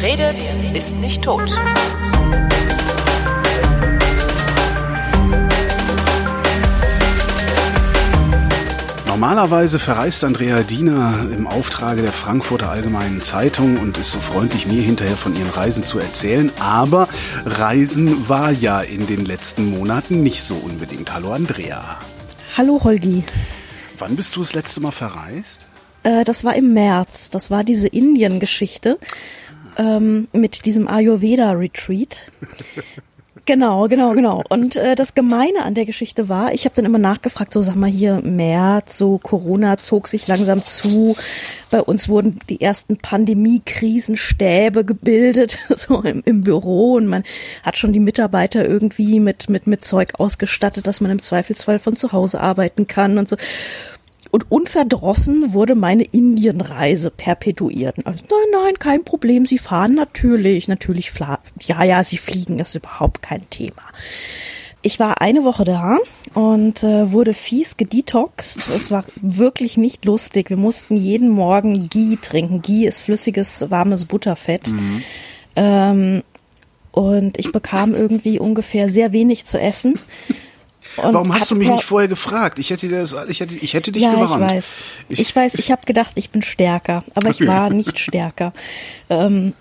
Wer redet, ist nicht tot. Normalerweise verreist Andrea Diener im Auftrage der Frankfurter Allgemeinen Zeitung und ist so freundlich, mir hinterher von ihren Reisen zu erzählen. Aber Reisen war ja in den letzten Monaten nicht so unbedingt. Hallo Andrea. Hallo Holgi. Wann bist du das letzte Mal verreist? Äh, das war im März. Das war diese Indien-Geschichte ähm, mit diesem Ayurveda-Retreat. Genau, genau, genau. Und äh, das Gemeine an der Geschichte war, ich habe dann immer nachgefragt, so sag mal hier, März, so Corona zog sich langsam zu. Bei uns wurden die ersten Pandemie-Krisenstäbe gebildet, so im, im Büro und man hat schon die Mitarbeiter irgendwie mit, mit, mit Zeug ausgestattet, dass man im Zweifelsfall von zu Hause arbeiten kann und so. Und unverdrossen wurde meine Indienreise perpetuiert. Also, nein, nein, kein Problem. Sie fahren natürlich, natürlich, ja, ja, sie fliegen, ist überhaupt kein Thema. Ich war eine Woche da und äh, wurde fies gedetoxed. Es war wirklich nicht lustig. Wir mussten jeden Morgen Ghee trinken. Ghee ist flüssiges, warmes Butterfett. Mhm. Ähm, und ich bekam irgendwie ungefähr sehr wenig zu essen. Warum hast du mich nicht vorher gefragt? Ich hätte, das, ich hätte, ich hätte dich ja, gewarnt. Ich weiß. Ich, ich weiß, ich habe gedacht, ich bin stärker, aber ich war nicht stärker. Ähm,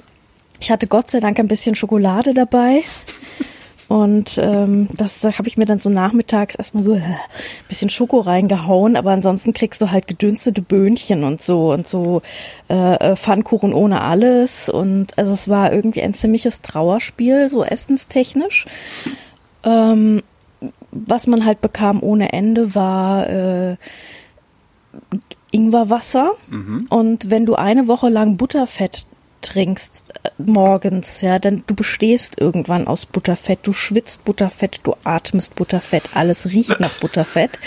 ich hatte Gott sei Dank ein bisschen Schokolade dabei. Und ähm, das da habe ich mir dann so nachmittags erstmal so äh, bisschen Schoko reingehauen, aber ansonsten kriegst du halt gedünstete Böhnchen und so und so äh, äh Pfannkuchen ohne alles. Und also es war irgendwie ein ziemliches Trauerspiel, so essenstechnisch. Ähm, was man halt bekam ohne Ende war äh, Ingwerwasser. Mhm. Und wenn du eine Woche lang Butterfett trinkst äh, morgens, ja, dann du bestehst irgendwann aus Butterfett, du schwitzt Butterfett, du atmest Butterfett, alles riecht nach Butterfett.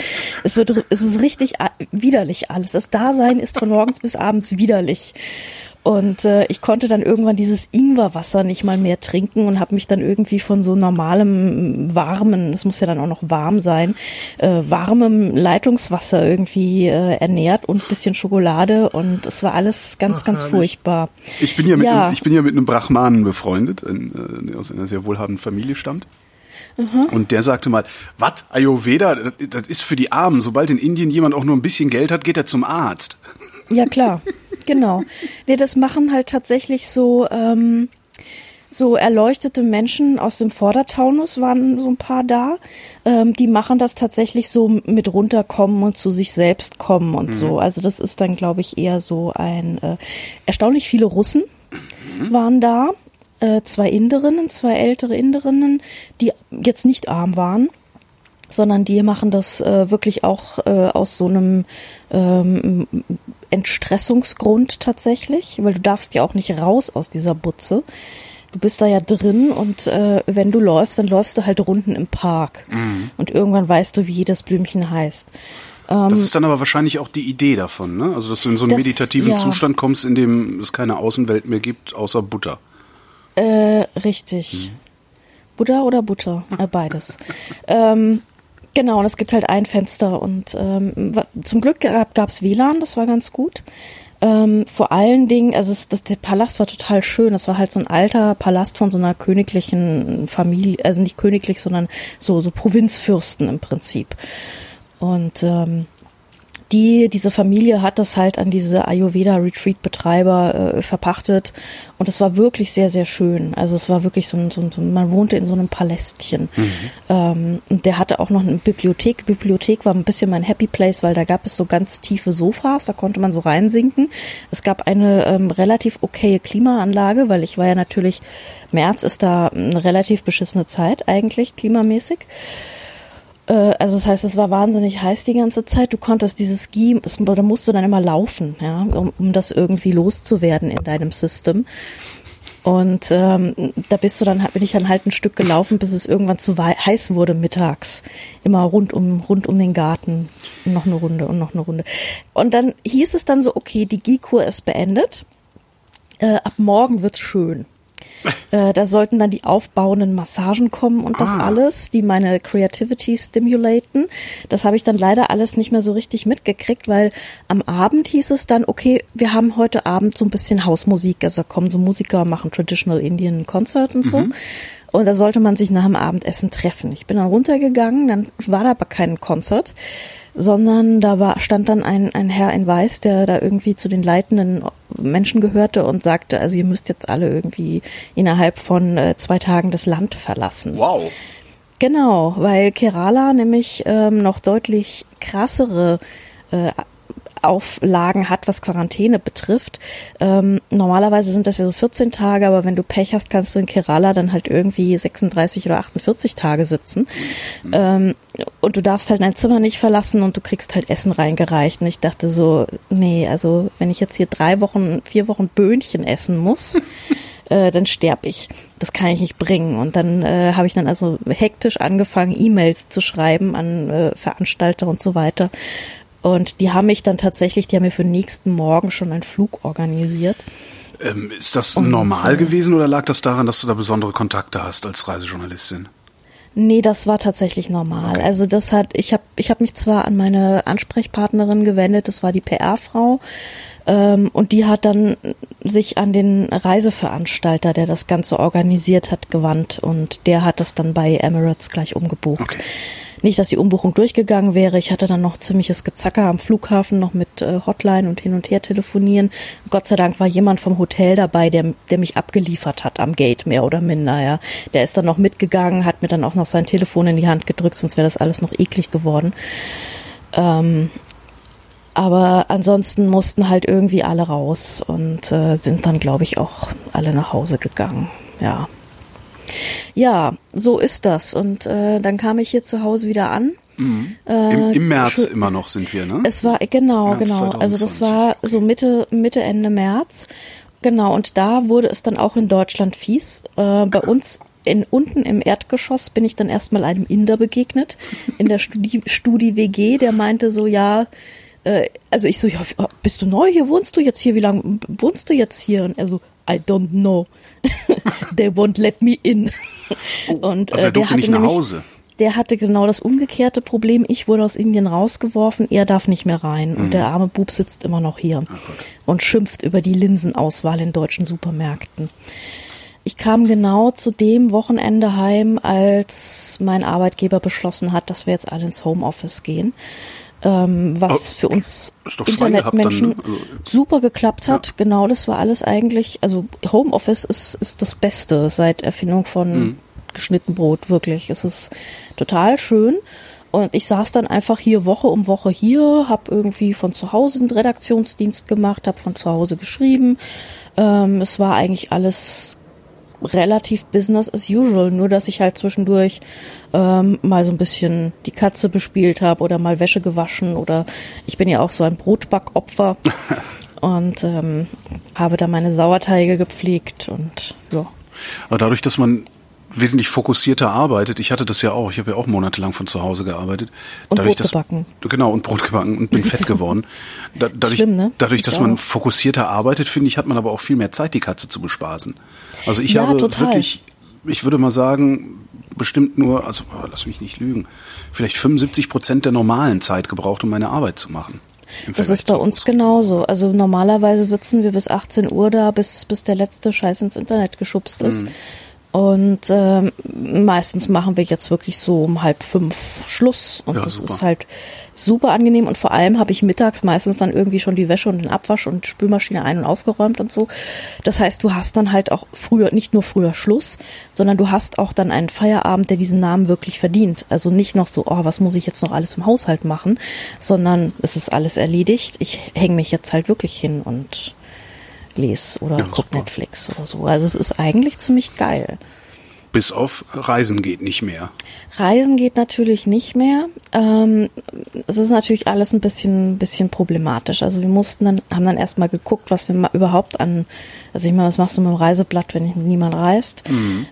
Es wird es ist richtig widerlich alles. Das Dasein ist von morgens bis abends widerlich. Und äh, ich konnte dann irgendwann dieses Ingwerwasser nicht mal mehr trinken und habe mich dann irgendwie von so normalem warmen, es muss ja dann auch noch warm sein, äh, warmem Leitungswasser irgendwie äh, ernährt und bisschen Schokolade und es war alles ganz, Ach, ganz herrlich. furchtbar. Ich bin ja mit, ja. Einem, ich bin ja mit einem Brahmanen befreundet, in, äh, aus einer sehr wohlhabenden Familie stammt. Mhm. Und der sagte mal, was, Ayurveda, das, das ist für die Armen. Sobald in Indien jemand auch nur ein bisschen Geld hat, geht er zum Arzt. Ja, klar. Genau. Nee, das machen halt tatsächlich so, ähm, so erleuchtete Menschen aus dem Vordertaunus waren so ein paar da. Ähm, die machen das tatsächlich so mit runterkommen und zu sich selbst kommen und mhm. so. Also das ist dann, glaube ich, eher so ein äh, erstaunlich viele Russen mhm. waren da. Äh, zwei Inderinnen, zwei ältere Inderinnen, die jetzt nicht arm waren sondern die machen das äh, wirklich auch äh, aus so einem ähm, Entstressungsgrund tatsächlich, weil du darfst ja auch nicht raus aus dieser Butze. Du bist da ja drin und äh, wenn du läufst, dann läufst du halt runden im Park. Mhm. Und irgendwann weißt du, wie jedes Blümchen heißt. Ähm, das ist dann aber wahrscheinlich auch die Idee davon, ne? Also, dass du in so einen das, meditativen ja. Zustand kommst, in dem es keine Außenwelt mehr gibt, außer Butter. Äh, richtig. Mhm. Buddha oder Butter? Äh, beides. ähm, Genau, und es gibt halt ein Fenster und ähm, zum Glück gab es WLAN, das war ganz gut. Ähm, vor allen Dingen, also es, das, der Palast war total schön. Das war halt so ein alter Palast von so einer königlichen Familie, also nicht königlich, sondern so, so Provinzfürsten im Prinzip. Und ähm, die, diese Familie hat das halt an diese Ayurveda-Retreat-Betreiber äh, verpachtet und es war wirklich sehr, sehr schön. Also es war wirklich so ein, so ein man wohnte in so einem Palästchen. Mhm. Ähm, und der hatte auch noch eine Bibliothek. Die Bibliothek war ein bisschen mein Happy Place, weil da gab es so ganz tiefe Sofas, da konnte man so reinsinken. Es gab eine ähm, relativ okaye Klimaanlage, weil ich war ja natürlich, März ist da eine relativ beschissene Zeit eigentlich, klimamäßig. Äh, also das heißt, es war wahnsinnig heiß die ganze Zeit. Du konntest dieses Ski, da musst du dann immer laufen, ja, um, um das irgendwie loszuwerden in deinem System. Und ähm, da bist du dann, bin ich dann halt ein Stück gelaufen, bis es irgendwann zu heiß wurde mittags. Immer rund um, rund um den Garten. Noch eine Runde und noch eine Runde. Und dann hieß es dann so, okay, die Gikur ist beendet. Äh, ab morgen wird's schön. Äh, da sollten dann die aufbauenden Massagen kommen und das Ah. alles, die meine Creativity stimulaten. Das habe ich dann leider alles nicht mehr so richtig mitgekriegt, weil am Abend hieß es dann, okay, wir haben heute Abend so ein bisschen Hausmusik. Also da kommen so Musiker, machen Traditional Indian Concert und so. Und da sollte man sich nach dem Abendessen treffen. Ich bin dann runtergegangen, dann war da aber kein Konzert, sondern da war, stand dann ein, ein Herr in Weiß, der da irgendwie zu den leitenden Menschen gehörte und sagte, also ihr müsst jetzt alle irgendwie innerhalb von äh, zwei Tagen das Land verlassen. Wow. Genau, weil Kerala nämlich ähm, noch deutlich krassere äh, Auflagen hat, was Quarantäne betrifft. Ähm, normalerweise sind das ja so 14 Tage, aber wenn du Pech hast, kannst du in Kerala dann halt irgendwie 36 oder 48 Tage sitzen. Ähm, und du darfst halt dein Zimmer nicht verlassen und du kriegst halt Essen reingereicht. Und ich dachte so, nee, also wenn ich jetzt hier drei Wochen, vier Wochen Böhnchen essen muss, äh, dann sterb ich. Das kann ich nicht bringen. Und dann äh, habe ich dann also hektisch angefangen, E-Mails zu schreiben an äh, Veranstalter und so weiter. Und die haben mich dann tatsächlich, die haben mir für den nächsten Morgen schon einen Flug organisiert. Ähm, ist das Und, normal äh, gewesen oder lag das daran, dass du da besondere Kontakte hast als Reisejournalistin? Nee, das war tatsächlich normal. Okay. Also das hat, ich habe ich hab mich zwar an meine Ansprechpartnerin gewendet, das war die PR-Frau, ähm, und die hat dann sich an den Reiseveranstalter, der das Ganze organisiert hat, gewandt und der hat das dann bei Emirates gleich umgebucht. Okay. Nicht, dass die Umbuchung durchgegangen wäre. Ich hatte dann noch ziemliches Gezacker am Flughafen, noch mit äh, Hotline und hin und her telefonieren. Gott sei Dank war jemand vom Hotel dabei, der, der mich abgeliefert hat am Gate, mehr oder minder, ja. Der ist dann noch mitgegangen, hat mir dann auch noch sein Telefon in die Hand gedrückt, sonst wäre das alles noch eklig geworden. Ähm, aber ansonsten mussten halt irgendwie alle raus und äh, sind dann, glaube ich, auch alle nach Hause gegangen. Ja. Ja, so ist das. Und äh, dann kam ich hier zu Hause wieder an. Im, Äh, Im März schö- immer noch sind wir, ne? Es war genau, März genau. Also das 2020. war so Mitte, Mitte, Ende März. Genau, und da wurde es dann auch in Deutschland fies. Äh, bei uns in, unten im Erdgeschoss bin ich dann erstmal einem Inder begegnet, in der Studi, Studi WG, der meinte so, ja, äh, also ich so, ja, bist du neu hier? Wohnst du jetzt hier? Wie lange wohnst du jetzt hier? Und er so, I don't know. They won't let me in. Und, also er äh, der durfte nicht nach Hause. der hatte genau das umgekehrte Problem. Ich wurde aus Indien rausgeworfen, er darf nicht mehr rein. Und der arme Bub sitzt immer noch hier und schimpft über die Linsenauswahl in deutschen Supermärkten. Ich kam genau zu dem Wochenende heim, als mein Arbeitgeber beschlossen hat, dass wir jetzt alle ins Homeoffice gehen. Ähm, was Oh, für uns Internetmenschen also- super geklappt hat. Genau, das war alles eigentlich, also Homeoffice ist, ist das Beste seit Erfindung von Mhm. geschnitten Brot, wirklich. Es ist total schön. Und ich saß dann einfach hier Woche um Woche hier, habe irgendwie von zu Hause einen Redaktionsdienst gemacht, habe von zu Hause geschrieben. Ähm, es war eigentlich alles relativ Business as usual, nur dass ich halt zwischendurch ähm, mal so ein bisschen die Katze bespielt habe oder mal Wäsche gewaschen oder ich bin ja auch so ein Brotbackopfer und ähm, habe da meine Sauerteige gepflegt und ja. Aber dadurch, dass man wesentlich fokussierter arbeitet, ich hatte das ja auch, ich habe ja auch monatelang von zu Hause gearbeitet. Und dadurch, Brot dass, gebacken. Genau, und Brot gebacken und bin fett geworden. Da, dadurch, Schlimm, ne? dadurch, Ich dass man auch. fokussierter arbeitet, finde ich, hat man aber auch viel mehr Zeit, die Katze zu bespaßen. Also ich Ja, habe total. wirklich, ich würde mal sagen, bestimmt nur, also oh, lass mich nicht lügen, vielleicht 75 Prozent der normalen Zeit gebraucht, um meine Arbeit zu machen. Das ist bei uns genauso. Also normalerweise sitzen wir bis 18 Uhr da, bis, bis der letzte Scheiß ins Internet geschubst Mhm. ist. Und ähm, meistens machen wir jetzt wirklich so um halb fünf Schluss. Und Ja, das super. ist halt super angenehm. Und vor allem habe ich mittags meistens dann irgendwie schon die Wäsche und den Abwasch und Spülmaschine ein- und ausgeräumt und so. Das heißt, du hast dann halt auch früher, nicht nur früher Schluss, sondern du hast auch dann einen Feierabend, der diesen Namen wirklich verdient. Also nicht noch so, oh, was muss ich jetzt noch alles im Haushalt machen, sondern es ist alles erledigt. Ich hänge mich jetzt halt wirklich hin und lese oder Ja, guck. Netflix oder so. Also es ist eigentlich ziemlich geil. Bis auf Reisen geht nicht mehr. Reisen geht natürlich nicht mehr. Ähm, es ist natürlich alles ein bisschen, bisschen problematisch. Also wir mussten dann, haben dann erstmal geguckt, was wir überhaupt an, also ich meine, was machst du mit dem Reiseblatt, wenn niemand reist?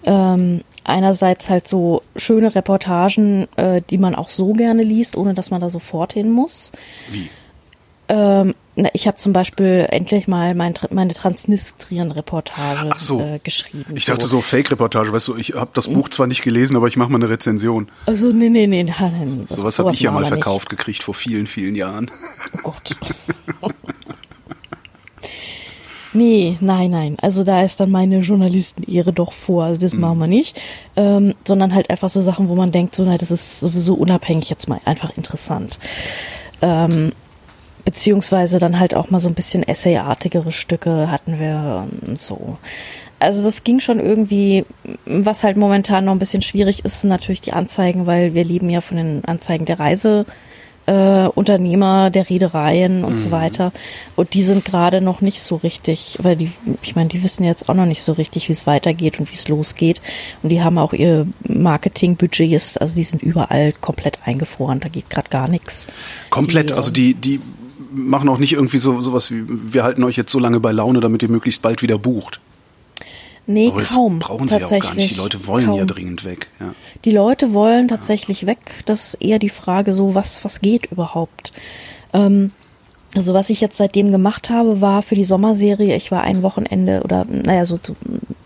Ähm, einerseits halt so schöne Reportagen, äh, die man auch so gerne liest, ohne dass man da sofort hin muss. Wie? Ähm, na, ich habe zum Beispiel endlich mal mein, meine Transnistrien-Reportage so. äh, geschrieben. Ich dachte so Fake-Reportage, weißt du, ich habe das Buch zwar nicht gelesen, aber ich mache mal eine Rezension. Also nee, nee, nee, nein, das- Sowas habe ich ja mal wir nicht. verkauft gekriegt vor vielen, vielen Jahren. Oh Gott. Nee, nein, nein. Also da ist dann meine Journalistenehre doch vor. Also das machen wir nicht. Ähm, sondern halt einfach so Sachen, wo man denkt, so, na, das ist sowieso unabhängig jetzt mal einfach interessant. Ähm, beziehungsweise dann halt auch mal so ein bisschen Essayartigere Stücke hatten wir und so. Also das ging schon irgendwie, was halt momentan noch ein bisschen schwierig ist, sind natürlich die Anzeigen, weil wir leben ja von den Anzeigen der Reise äh, Unternehmer der Reedereien und so weiter. Und die sind gerade noch nicht so richtig, weil die, ich meine, die wissen jetzt auch noch nicht so richtig, wie es weitergeht und wie es losgeht. Und die haben auch ihr Marketingbudgets, also die sind überall komplett eingefroren, da geht gerade gar nichts. Komplett, Die, also ähm, die, die machen auch nicht irgendwie so sowas wie, wir halten euch jetzt so lange bei Laune, damit ihr möglichst bald wieder bucht. Nee, Aber das kaum. brauchen sie ja auch tatsächlich. gar nicht. Die Leute wollen kaum. ja dringend weg. Ja. Die Leute wollen tatsächlich weg. Das ist eher die Frage so, was, was geht überhaupt? Ähm, also was ich jetzt seitdem gemacht habe, war für die Sommerserie, ich war ein Wochenende oder naja, so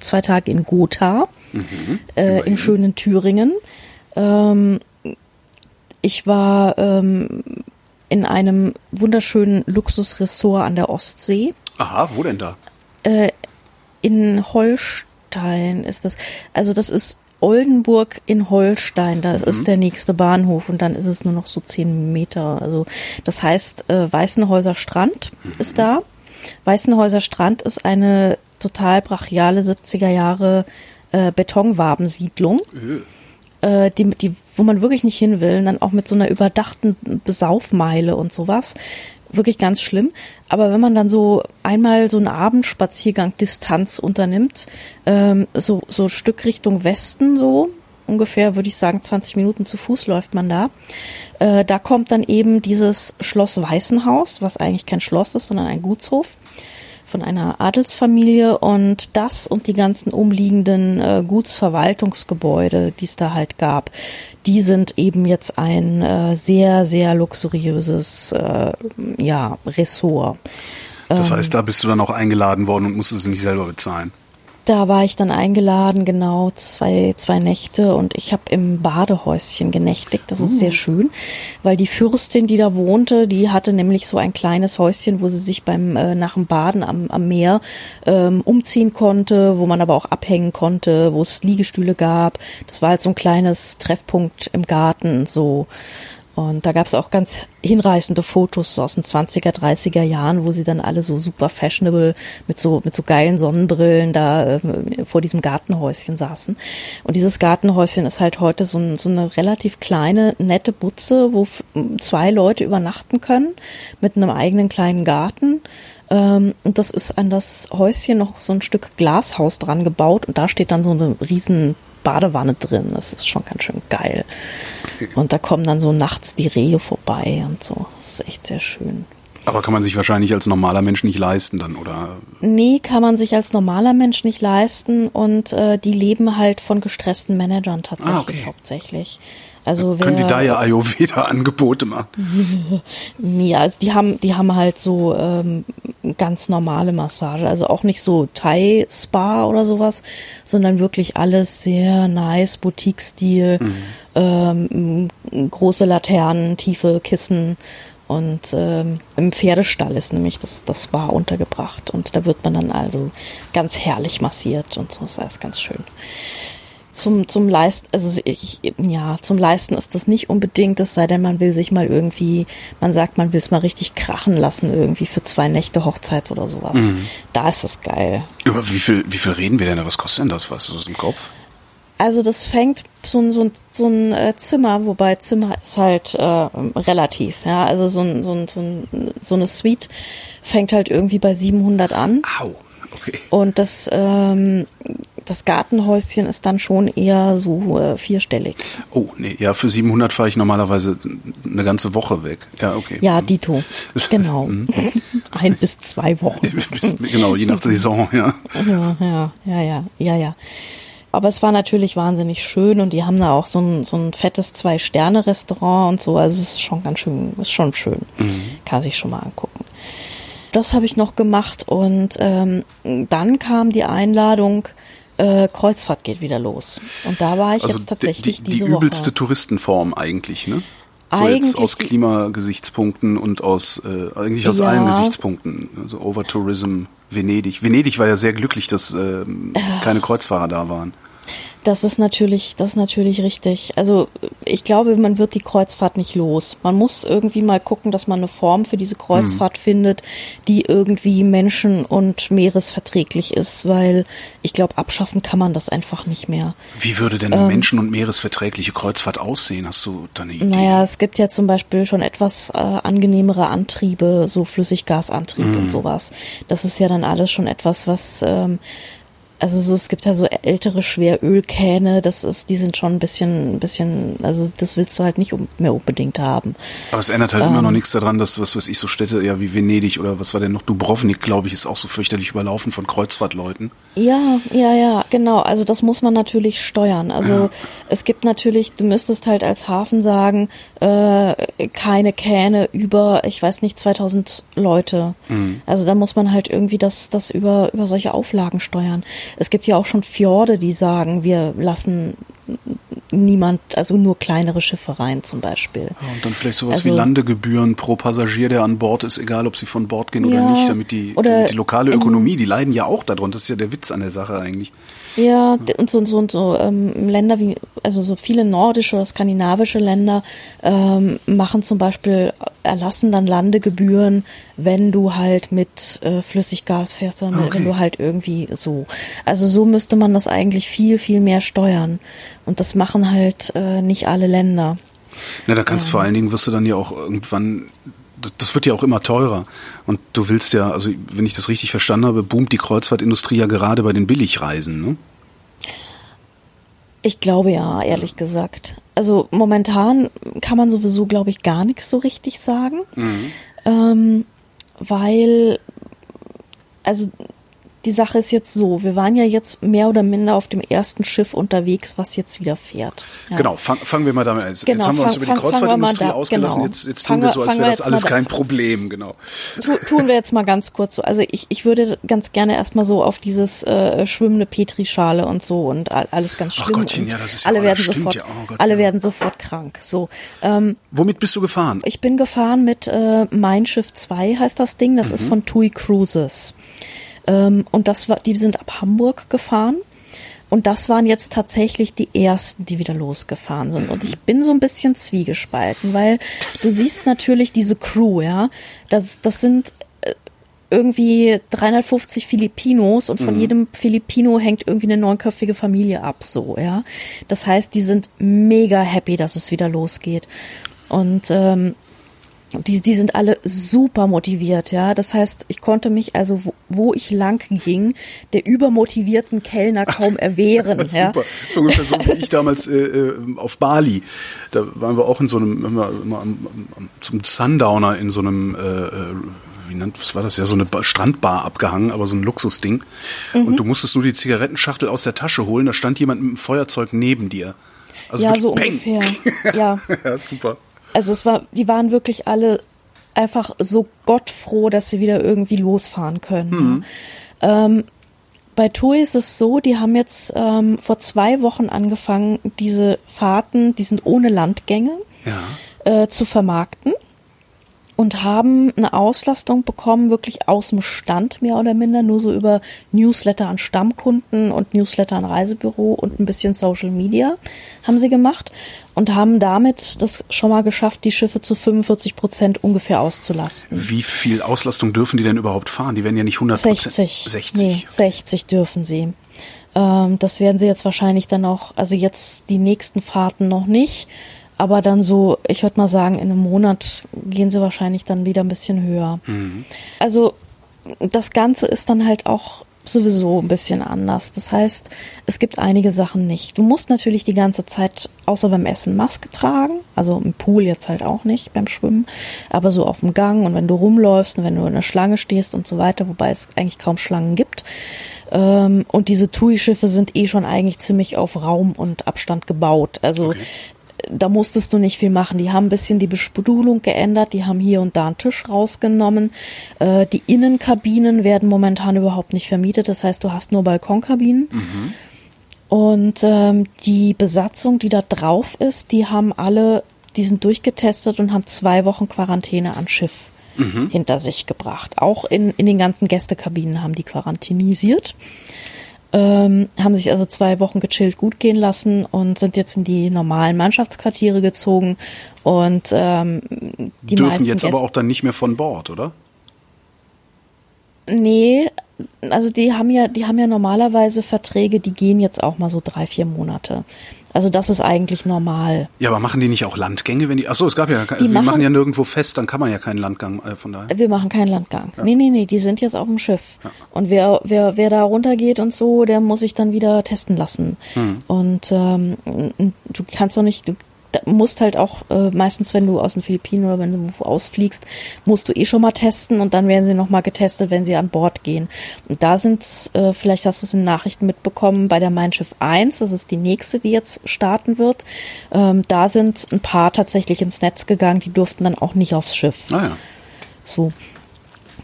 zwei Tage in Gotha, äh, im schönen Thüringen. Ähm, ich war ähm, in einem wunderschönen Luxusressort an der Ostsee. Aha, wo denn da? in Holstein ist das. Also das ist Oldenburg in Holstein. Da ist der nächste Bahnhof und dann ist es nur noch so zehn Meter. Also das heißt, äh, Weißenhäuser Strand ist da. Weißenhäuser Strand ist eine total brachiale 70er Jahre äh, Betonwabensiedlung äh, die, die, wo man wirklich nicht hin will, dann auch mit so einer überdachten Besaufmeile und sowas. Wirklich ganz schlimm. Aber wenn man dann so einmal so einen Abendspaziergang Distanz unternimmt, ähm, so, so Stück Richtung Westen so, ungefähr würde ich sagen 20 Minuten zu Fuß läuft man da, äh, da kommt dann eben dieses Schloss Weißenhaus, was eigentlich kein Schloss ist, sondern ein Gutshof von einer Adelsfamilie und das und die ganzen umliegenden äh, Gutsverwaltungsgebäude, die es da halt gab, die sind eben jetzt ein äh, sehr, sehr luxuriöses äh, ja, Ressort. Das Ähm. heißt, da bist du dann auch eingeladen worden und musstest es nicht selber bezahlen. Da war ich dann eingeladen, genau zwei, zwei Nächte und ich habe im Badehäuschen genächtigt. Das ist sehr schön, weil die Fürstin, die da wohnte, die hatte nämlich so ein kleines Häuschen, wo sie sich beim äh, nach dem Baden am, am Meer ähm, umziehen konnte, wo man aber auch abhängen konnte, wo es Liegestühle gab. Das war halt so ein kleines Treffpunkt im Garten, so. Und da gab es auch ganz hinreißende Fotos aus den 20er, 30er Jahren, wo sie dann alle so super fashionable mit so, mit so geilen Sonnenbrillen da äh, vor diesem Gartenhäuschen saßen. Und dieses Gartenhäuschen ist halt heute so, ein, so eine relativ kleine, nette Butze, wo zwei Leute übernachten können mit einem eigenen kleinen Garten. Ähm, und das ist an das Häuschen noch so ein Stück Glashaus dran gebaut und da steht dann so eine riesen Badewanne drin. Das ist schon ganz schön geil. Und da kommen dann so nachts die Rehe vorbei und so. Das ist echt sehr schön. Aber kann man sich wahrscheinlich als normaler Mensch nicht leisten dann, oder? Nee, kann man sich als normaler Mensch nicht leisten und äh, die leben halt von gestressten Managern tatsächlich Ah, okay. hauptsächlich. Also wer, Können die da ja Ayurveda-Angebote machen? Ja, also die haben, die haben halt so ähm, ganz normale Massage, also auch nicht so Thai-Spa oder sowas, sondern wirklich alles sehr nice, Boutique-Stil, ähm, m, große Laternen, tiefe Kissen. Und ähm, im Pferdestall ist nämlich das, das Spa untergebracht. Und da wird man dann also ganz herrlich massiert und so, das ist alles ganz schön zum zum Leisten, also ich, ja, zum Leisten ist das nicht unbedingt, es sei denn, man will sich mal irgendwie, man sagt, man will es mal richtig krachen lassen, irgendwie für zwei Nächte Hochzeit oder sowas. Da ist es geil. Über wie viel, wie viel reden wir denn da? Was kostet denn das? Was ist das im Kopf? Also das fängt so ein, so ein, so ein äh, Zimmer, wobei Zimmer ist halt äh, relativ, ja, also so, ein, so, ein, so, ein, so eine Suite fängt halt irgendwie bei 700 an. Au. Okay. Und das, ähm, das Gartenhäuschen ist dann schon eher so äh, vierstellig. Oh, nee, ja, für 700 fahre ich normalerweise eine ganze Woche weg. Ja, okay. Ja, Dito. Genau. Ein bis zwei Wochen. Bis- genau, je nach Saison, ja. Ja, ja, ja, ja, ja, ja. Aber es war natürlich wahnsinnig schön und die haben da auch so ein, so ein fettes Zwei-Sterne-Restaurant und so. Also es ist schon ganz schön, ist schon schön. Kann sich schon mal angucken. Das habe ich noch gemacht und ähm, dann kam die Einladung, äh, Kreuzfahrt geht wieder los. Und da war ich Also jetzt tatsächlich die, die, diese die übelste Woche. Touristenform eigentlich, ne? So Eigentlich jetzt aus Klimagesichtspunkten und aus äh, eigentlich aus Ja. allen Gesichtspunkten. Also Overtourism, Venedig. Venedig war ja sehr glücklich, dass ähm, keine Kreuzfahrer da waren. Das ist natürlich, das ist natürlich richtig. Also ich glaube, man wird die Kreuzfahrt nicht los. Man muss irgendwie mal gucken, dass man eine Form für diese Kreuzfahrt findet, die irgendwie menschen- und meeresverträglich ist, weil ich glaube, abschaffen kann man das einfach nicht mehr. Wie würde denn eine menschen- und meeresverträgliche Kreuzfahrt aussehen? Hast du da eine Idee? Naja, es gibt ja zum Beispiel schon etwas äh, angenehmere Antriebe, so Flüssiggasantrieb Mhm. und sowas. Das ist ja dann alles schon etwas, was ähm, also so, es gibt ja so ältere Schwerölkähne, das ist, die sind schon ein bisschen, ein bisschen, also das willst du halt nicht mehr unbedingt haben. Aber es ändert halt immer Ähm. noch nichts daran, dass, was weiß ich, so Städte ja wie Venedig oder was war denn noch, Dubrovnik, glaube ich, ist auch so fürchterlich überlaufen von Kreuzfahrtleuten. Ja, ja, ja, genau. Also das muss man natürlich steuern. Also es gibt natürlich, du müsstest halt als Hafen sagen, äh, keine Kähne über, ich weiß nicht, 2000 Leute. Also da muss man halt irgendwie das, das über, über solche Auflagen steuern. Es gibt ja auch schon Fjorde, die sagen, wir lassen niemand, also nur kleinere Schiffe rein zum Beispiel. Ja, und dann vielleicht sowas Also- wie Landegebühren pro Passagier, der an Bord ist, egal ob sie von Bord gehen oder Ja, nicht, damit die, oder damit die lokale Ökonomie, die leiden ja auch darunter. Das ist ja der Witz an der Sache eigentlich. Ja, und so, so, und so ähm, Länder wie, also so viele nordische oder skandinavische Länder ähm, machen zum Beispiel, erlassen dann Landegebühren, wenn du halt mit äh, Flüssiggas fährst, oder Okay. wenn du halt irgendwie so. Also so müsste man das eigentlich viel, viel mehr steuern. Und das machen halt äh, nicht alle Länder. Na, da kannst vor allen Dingen wirst du dann ja auch irgendwann, das- wird ja auch immer teurer. Und du willst ja, also wenn ich das richtig verstanden habe, boomt die Kreuzfahrtindustrie ja gerade bei den Billigreisen, ne? Ich glaube ja, ehrlich gesagt. Also momentan kann man sowieso, glaube ich, gar nichts so richtig sagen, ähm, weil, also die Sache ist jetzt so, wir waren ja jetzt mehr oder minder auf dem ersten Schiff unterwegs, was jetzt wieder fährt. Ja. Genau, fang, fangen wir mal damit an. Jetzt, Genau, jetzt haben wir uns fang- über die Kreuzfahrtindustrie ausgelassen, genau. jetzt, jetzt tun wir so, als wäre das alles kein Problem, genau. Tu, tun wir jetzt mal ganz kurz so. Also ich, ich würde ganz gerne erstmal so auf dieses äh, schwimmende Petrischale und so und all- alles ganz Ach schlimm. Gottchen, und ja, das ist ja- alle werden sofort, ja. Oh Gott, alle ja. werden sofort krank. So, ähm, Womit bist du gefahren? Ich bin gefahren mit äh, Mein Schiff 2 heißt das Ding, das ist von TUI Cruises. Ähm, und das war, die sind ab Hamburg gefahren. Und das waren jetzt tatsächlich die ersten, die wieder losgefahren sind. Und ich bin so ein bisschen zwiegespalten, weil du siehst natürlich diese Crew, ja. Das, das sind äh, irgendwie 350 Filipinos und von jedem Filipino hängt irgendwie eine neunköpfige Familie ab, so, ja. Das heißt, die sind mega happy, dass es wieder losgeht. Und ähm, die, die sind alle super motiviert, ja. Das heißt, ich konnte mich also, wo, wo ich lang ging, der übermotivierten Kellner kaum erwehren, ja. super. So ungefähr so wie ich damals äh, äh, auf Bali. Da waren wir auch in so einem, immer, immer am, am, zum Sundowner in so einem, äh, äh, wie nennt, was war das? Ja, so eine Ba- Strandbar abgehangen, aber so ein Luxusding. Mhm. Und du musstest nur die Zigarettenschachtel aus der Tasche holen, da stand jemand mit einem Feuerzeug neben dir. Also ja, so peng. ungefähr. Ja. ja, super. Also es war, die waren wirklich alle einfach so gottfroh, dass sie wieder irgendwie losfahren können. Ähm, bei TUI ist es so, die haben jetzt ähm, vor zwei Wochen angefangen, diese Fahrten, die sind ohne Landgänge, Ja. äh, zu vermarkten und haben eine Auslastung bekommen, wirklich aus dem Stand mehr oder minder, nur so über Newsletter an Stammkunden und Newsletter an Reisebüro und ein bisschen Social Media haben sie gemacht und haben damit das schon mal geschafft, die Schiffe zu 45 Prozent ungefähr auszulasten. Wie viel Auslastung dürfen die denn überhaupt fahren? Die werden ja nicht 100 60. 60. Nee, 60 dürfen sie. Ähm, das werden sie jetzt wahrscheinlich dann auch, also jetzt die nächsten Fahrten noch nicht, aber dann so, ich würde mal sagen, in einem Monat gehen sie wahrscheinlich dann wieder ein bisschen höher. Also das Ganze ist dann halt auch sowieso ein bisschen anders. Das heißt, es gibt einige Sachen nicht. Du musst natürlich die ganze Zeit außer beim Essen Maske tragen, also im Pool jetzt halt auch nicht beim Schwimmen, aber so auf dem Gang und wenn du rumläufst und wenn du in der Schlange stehst und so weiter, wobei es eigentlich kaum Schlangen gibt. Ähm, und diese TUI-Schiffe sind eh schon eigentlich ziemlich auf Raum und Abstand gebaut. Also da musstest du nicht viel machen. Die haben ein bisschen die Bestuhlung geändert, die haben hier und da einen Tisch rausgenommen. Äh, die Innenkabinen werden momentan überhaupt nicht vermietet, das heißt, du hast nur Balkonkabinen. Mhm. Und ähm, die Besatzung, die da drauf ist, die haben alle, die sind durchgetestet und haben zwei Wochen Quarantäne an Schiff hinter sich gebracht. Auch in, in den ganzen Gästekabinen haben die quarantänisiert. Ähm, haben sich also zwei Wochen gechillt gut gehen lassen und sind jetzt in die normalen Mannschaftsquartiere gezogen und ähm, die Dürfen jetzt aber auch dann nicht mehr von Bord, oder? Nee, also die haben ja, die haben ja normalerweise Verträge, die gehen jetzt auch mal so drei, vier Monate. Also das ist eigentlich normal. Ja, aber machen die nicht auch Landgänge, wenn die. Achso, es gab ja. Die wir machen, machen- ja nirgendwo fest, dann kann man ja keinen Landgang, äh, von daher. Wir machen keinen Landgang. Nee, nee, nee, die sind jetzt auf dem Schiff. Und wer, wer, wer da runtergeht und so, der muss sich dann wieder testen lassen. Und ähm, du kannst doch nicht, du musst halt auch äh, meistens, wenn du aus den Philippinen oder wenn du wo ausfliegst, musst du eh schon mal testen und dann werden sie nochmal getestet, wenn sie an Bord gehen. Und da sind, äh, vielleicht hast du es in Nachrichten mitbekommen, bei der Mein Schiff 1, das ist die nächste, die jetzt starten wird, ähm, da sind ein paar tatsächlich ins Netz gegangen, die durften dann auch nicht aufs Schiff. Naja. So.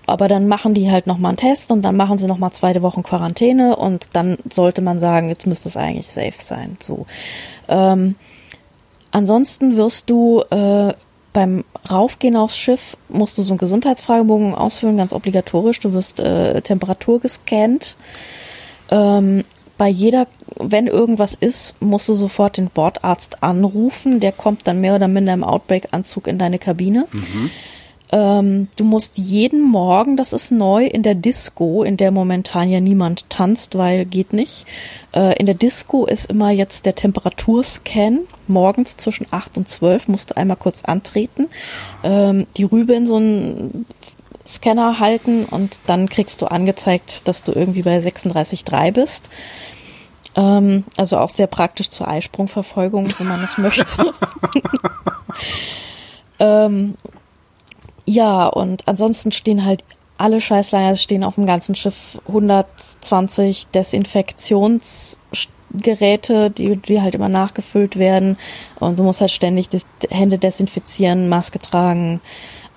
Aber dann machen die halt nochmal einen Test und dann machen sie nochmal zwei Wochen Quarantäne und dann sollte man sagen, jetzt müsste es eigentlich safe sein. So. Ähm, ansonsten wirst du äh, beim Raufgehen aufs Schiff musst du so einen Gesundheitsfragebogen ausfüllen, ganz obligatorisch. Du wirst äh, Temperatur gescannt. Ähm, bei jeder, wenn irgendwas ist, musst du sofort den Bordarzt anrufen. Der kommt dann mehr oder minder im Outbreak-Anzug in deine Kabine. Ähm, du musst jeden Morgen, das ist neu, in der Disco, in der momentan ja niemand tanzt, weil geht nicht. Äh, in der Disco ist immer jetzt der Temperaturscan. Morgens zwischen 8 und 12 musst du einmal kurz antreten, ähm, die Rübe in so einen Scanner halten und dann kriegst du angezeigt, dass du irgendwie bei 36,3 bist. Ähm, also auch sehr praktisch zur Eisprungverfolgung, wenn man es möchte. ähm, ja, und ansonsten stehen halt alle Scheißleiner, es stehen auf dem ganzen Schiff 120 Desinfektionsgeräte, die, die halt immer nachgefüllt werden. Und du musst halt ständig das, Hände desinfizieren, Maske tragen,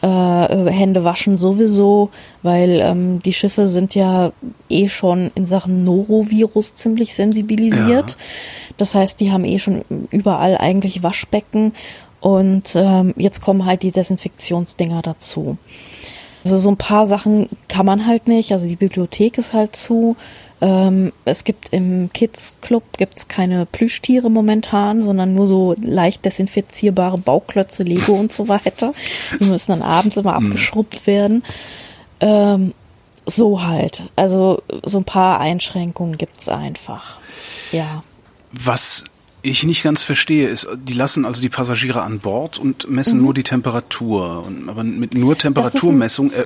äh, Hände waschen sowieso, weil ähm, die Schiffe sind ja eh schon in Sachen Norovirus ziemlich sensibilisiert. Das heißt, die haben eh schon überall eigentlich Waschbecken und ähm, jetzt kommen halt die Desinfektionsdinger dazu. Also so ein paar Sachen kann man halt nicht. Also die Bibliothek ist halt zu. Ähm, es gibt im Kids Club gibt's keine Plüschtiere momentan, sondern nur so leicht desinfizierbare Bauklötze, Lego und so weiter. Die müssen dann abends immer abgeschrubbt werden. Ähm, so halt. Also so ein paar Einschränkungen gibt's einfach. Ja. Was ich nicht ganz verstehe, ist, die lassen also die Passagiere an Bord und messen nur die Temperatur. Und, aber mit nur Temperaturmessung, äh,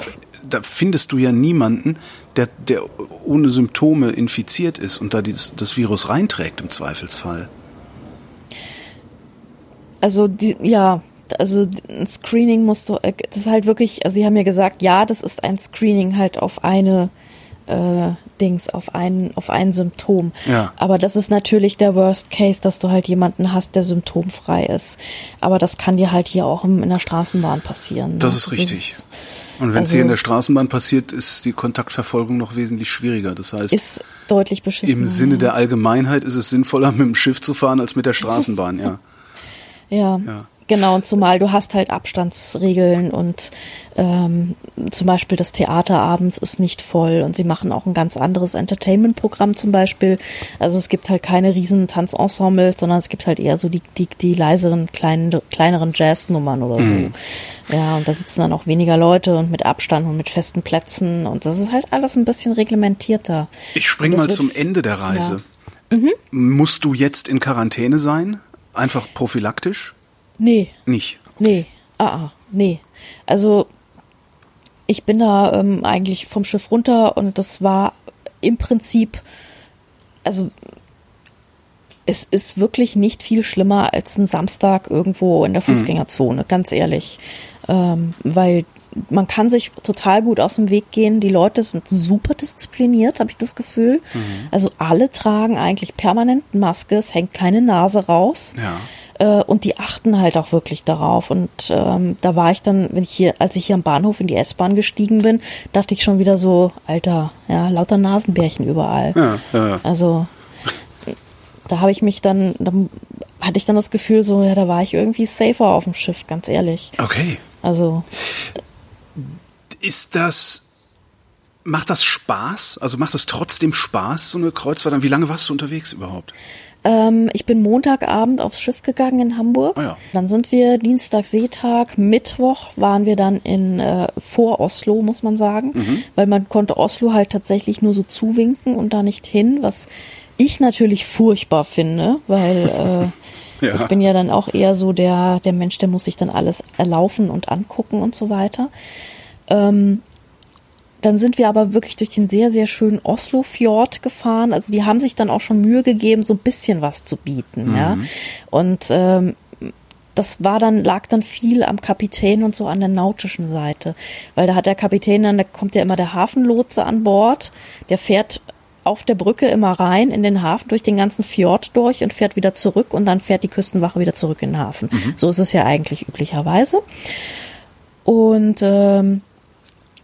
da findest du ja niemanden, der, der ohne Symptome infiziert ist und da dieses, das Virus reinträgt im Zweifelsfall. Also die, ja, also ein Screening musst du, äh, das ist halt wirklich, also sie haben ja gesagt, ja, das ist ein Screening halt auf eine äh, Dings, auf ein, auf ein Symptom. Ja. Aber das ist natürlich der Worst Case, dass du halt jemanden hast, der symptomfrei ist. Aber das kann dir halt hier auch im, in der Straßenbahn passieren. Das ist richtig. Und wenn es also- hier in der Straßenbahn passiert, ist die Kontaktverfolgung noch wesentlich schwieriger. Das heißt, ist deutlich beschissen. im Sinne der Allgemeinheit ist es sinnvoller, mit dem Schiff zu fahren, als mit der Straßenbahn, ja. Ja, Ja. Genau. Und zumal du hast halt Abstandsregeln und ähm, zum Beispiel das Theater abends ist nicht voll und sie machen auch ein ganz anderes Entertainment-Programm zum Beispiel. Also es gibt halt keine riesen Tanzensembles, sondern es gibt halt eher so die, die, die leiseren, kleinen, kleineren Jazznummern oder so. Mhm. Ja, und da sitzen dann auch weniger Leute und mit Abstand und mit festen Plätzen und das ist halt alles ein bisschen reglementierter. Ich spring mal zum Ende der Reise. Musst du jetzt in Quarantäne sein? Einfach prophylaktisch? Nee, Nicht. Nee, ah, ah, nee. Also ich bin da ähm, eigentlich vom Schiff runter und das war im Prinzip, also es ist wirklich nicht viel schlimmer als ein Samstag irgendwo in der Fußgängerzone, ganz ehrlich. Ähm, weil man kann sich total gut aus dem Weg gehen. Die Leute sind super diszipliniert, habe ich das Gefühl. Also alle tragen eigentlich permanent Maske, es hängt keine Nase raus. Ja. Äh, und die achten halt auch wirklich darauf. Und ähm, da war ich dann, wenn ich hier, als ich hier am Bahnhof in die S-Bahn gestiegen bin, dachte ich schon wieder so, Alter, ja, lauter Nasenbärchen überall. Ja, ja, ja. Also da habe ich mich dann, dann hatte ich dann das Gefühl, so, ja, da war ich irgendwie safer auf dem Schiff, ganz ehrlich. Okay. Also Ist das, macht das Spaß? Also macht das trotzdem Spaß, so eine Kreuzfahrt? Wie lange warst du unterwegs überhaupt? Ähm, ich bin Montagabend aufs Schiff gegangen in Hamburg. Ah ja. Dann sind wir Dienstag Seetag, Mittwoch waren wir dann in äh, vor Oslo, muss man sagen, Mhm. weil man konnte Oslo halt tatsächlich nur so zuwinken und da nicht hin, was ich natürlich furchtbar finde, weil äh, Ja. ich bin ja dann auch eher so der der Mensch, der muss sich dann alles erlaufen und angucken und so weiter. Ähm, dann sind wir aber wirklich durch den sehr, sehr schönen Oslo-Fjord gefahren. Also die haben sich dann auch schon Mühe gegeben, so ein bisschen was zu bieten, ja. Und ähm, das war dann, lag dann viel am Kapitän und so an der nautischen Seite. Weil da hat der Kapitän dann, da kommt ja immer der Hafenlotse an Bord, der fährt auf der Brücke immer rein in den Hafen durch den ganzen Fjord durch und fährt wieder zurück und dann fährt die Küstenwache wieder zurück in den Hafen. So ist es ja eigentlich üblicherweise. Und ähm,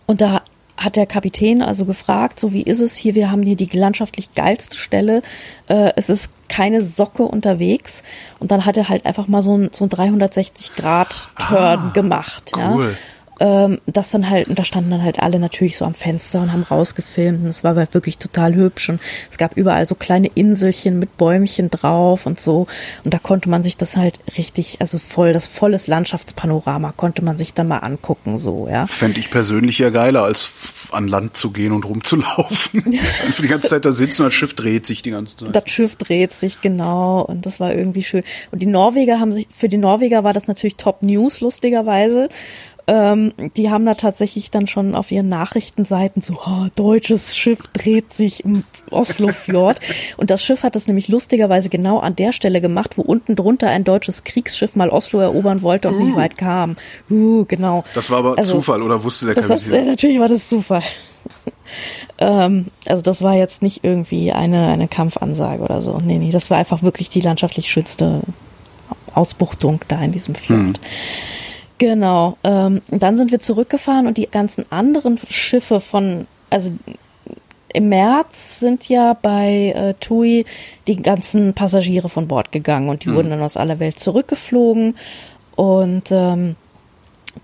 und da hat der Kapitän also gefragt, so wie ist es hier? Wir haben hier die landschaftlich geilste Stelle. Äh, es ist keine Socke unterwegs. Und dann hat er halt einfach mal so ein, so ein 360 Grad Turn gemacht. cool. Ja. Ähm, das dann halt, und da standen dann halt alle natürlich so am Fenster und haben rausgefilmt. Und es war halt wirklich total hübsch. Und es gab überall so kleine Inselchen mit Bäumchen drauf und so. Und da konnte man sich das halt richtig, also voll, das volles Landschaftspanorama konnte man sich da mal angucken, so, ja. Fände ich persönlich ja geiler, als an Land zu gehen und rumzulaufen. Einfach die ganze Zeit da sitzen und das Schiff dreht sich die ganze Zeit. Das Schiff dreht sich genau und das war irgendwie schön. Und die Norweger haben sich, für die Norweger war das natürlich Top News, lustigerweise. Ähm, die haben da tatsächlich dann schon auf ihren Nachrichtenseiten so, oh, deutsches Schiff dreht sich im Oslofjord. und das Schiff hat das nämlich lustigerweise genau an der Stelle gemacht, wo unten drunter ein deutsches Kriegsschiff mal Oslo erobern wollte und nicht weit kam. Uh, genau. Das war aber Also, Zufall, oder wusste der Das Kapitän? äh, natürlich war das Zufall. ähm, also das war jetzt nicht irgendwie eine, eine Kampfansage oder so. Nee, nee, das war einfach wirklich die landschaftlich schönste Ausbuchtung da in diesem Fjord. Genau. Ähm, und dann sind wir zurückgefahren und die ganzen anderen Schiffe von, also im März sind ja bei äh, TUI die ganzen Passagiere von Bord gegangen und die wurden dann aus aller Welt zurückgeflogen und ähm,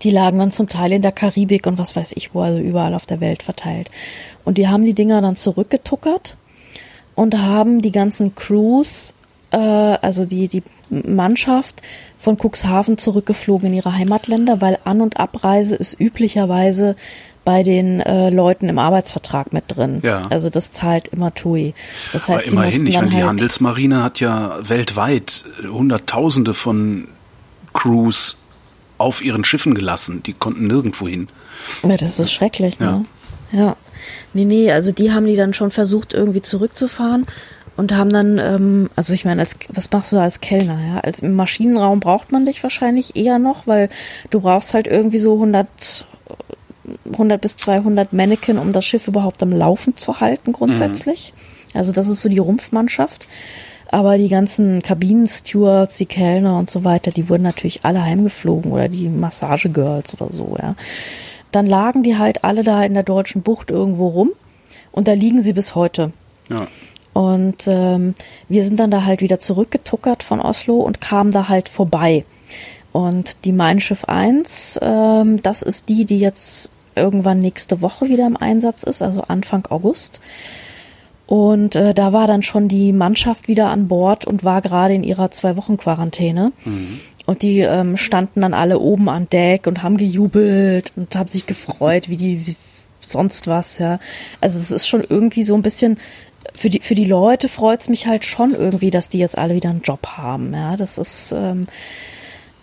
die lagen dann zum Teil in der Karibik und was weiß ich wo, also überall auf der Welt verteilt. Und die haben die Dinger dann zurückgetuckert und haben die ganzen Crews, äh, also die, die Mannschaft von Cuxhaven zurückgeflogen in ihre Heimatländer, weil An- und Abreise ist üblicherweise bei den äh, Leuten im Arbeitsvertrag mit drin. Ja. Also das zahlt immer TUI. Das heißt, Aber die immerhin, mussten ich meine, die halt Handelsmarine hat ja weltweit Hunderttausende von Crews auf ihren Schiffen gelassen. Die konnten nirgendwo hin. Ja, das ist schrecklich, Ja. ne? Ja. Nee, nee, also die haben die dann schon versucht, irgendwie zurückzufahren und haben dann, ähm, also ich meine, als was machst du da als Kellner, ja? Als im Maschinenraum braucht man dich wahrscheinlich eher noch, weil du brauchst halt irgendwie so 100 100 bis 200 Mannequin, um das Schiff überhaupt am Laufen zu halten grundsätzlich. Also das ist so die Rumpfmannschaft. Aber die ganzen Kabinenstewards, die Kellner und so weiter, die wurden natürlich alle heimgeflogen oder die Massagegirls oder so, ja. Dann lagen die halt alle da in der deutschen Bucht irgendwo rum und da liegen sie bis heute. Ja. Und ähm, wir sind dann da halt wieder zurückgetuckert von Oslo und kamen da halt vorbei. Und die Mein Schiff 1, ähm, das ist die, die jetzt irgendwann nächste Woche wieder im Einsatz ist, also Anfang August. Und äh, da war dann schon die Mannschaft wieder an Bord und war gerade in ihrer zwei Wochen Quarantäne. Und die ähm, standen dann alle oben an Deck und haben gejubelt und haben sich gefreut, wie die wie sonst was, ja. Also es ist schon irgendwie so ein bisschen für die für die Leute freut's mich halt schon irgendwie, dass die jetzt alle wieder einen Job haben, ja. Das ist ähm,